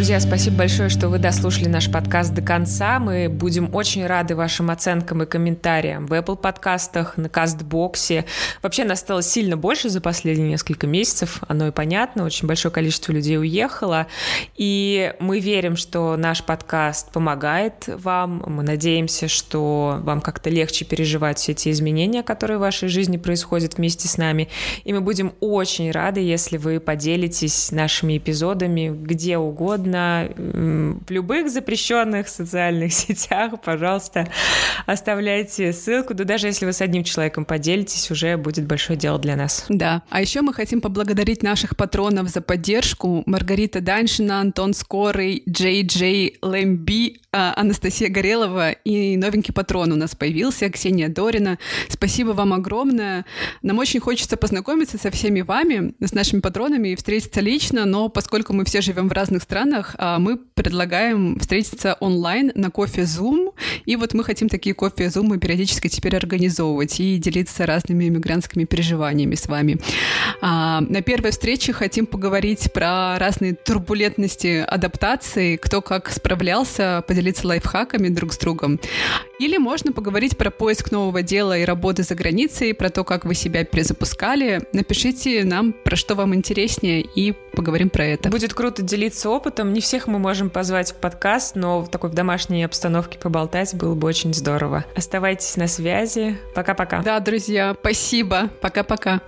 A: Друзья, спасибо большое, что вы дослушали наш подкаст до конца. Мы будем очень рады вашим оценкам и комментариям в Apple подкастах, на Кастбоксе. Вообще нас стало сильно больше за последние несколько месяцев. Оно и понятно, очень большое количество людей уехало. И мы верим, что наш подкаст помогает вам. Мы надеемся, что вам как-то легче переживать все эти изменения, которые в вашей жизни происходят вместе с нами. И мы будем очень рады, если вы поделитесь нашими эпизодами где угодно, в любых запрещенных социальных [laughs] сетях, пожалуйста, оставляйте ссылку. Да даже если вы с одним человеком поделитесь, уже будет большое дело для нас.
B: Да. А еще мы хотим поблагодарить наших патронов за поддержку. Маргарита Даньшина, Антон Скорый, Джей Джей Лэмби, а, Анастасия Горелова и новенький патрон у нас появился, Ксения Дорина. Спасибо вам огромное. Нам очень хочется познакомиться со всеми вами, с нашими патронами и встретиться лично, но поскольку мы все живем в разных странах, подкастах а, мы предлагаем встретиться онлайн на кофе Zoom, и вот мы хотим такие кофе Zoom периодически теперь организовывать и делиться разными иммигрантскими переживаниями с вами. А, на первой встрече хотим поговорить про разные турбулентности адаптации, кто как справлялся, поделиться лайфхаками друг с другом. Или можно поговорить про поиск нового дела и работы за границей, про то, как вы себя перезапускали. Напишите нам, про что вам интереснее, и поговорим про это.
A: Будет круто делиться опытом. Не всех мы можем позвать в подкаст, но в такой в домашней обстановке поболтать было бы очень здорово. Оставайтесь на связи. Пока-пока.
B: Да, друзья, спасибо. Пока-пока.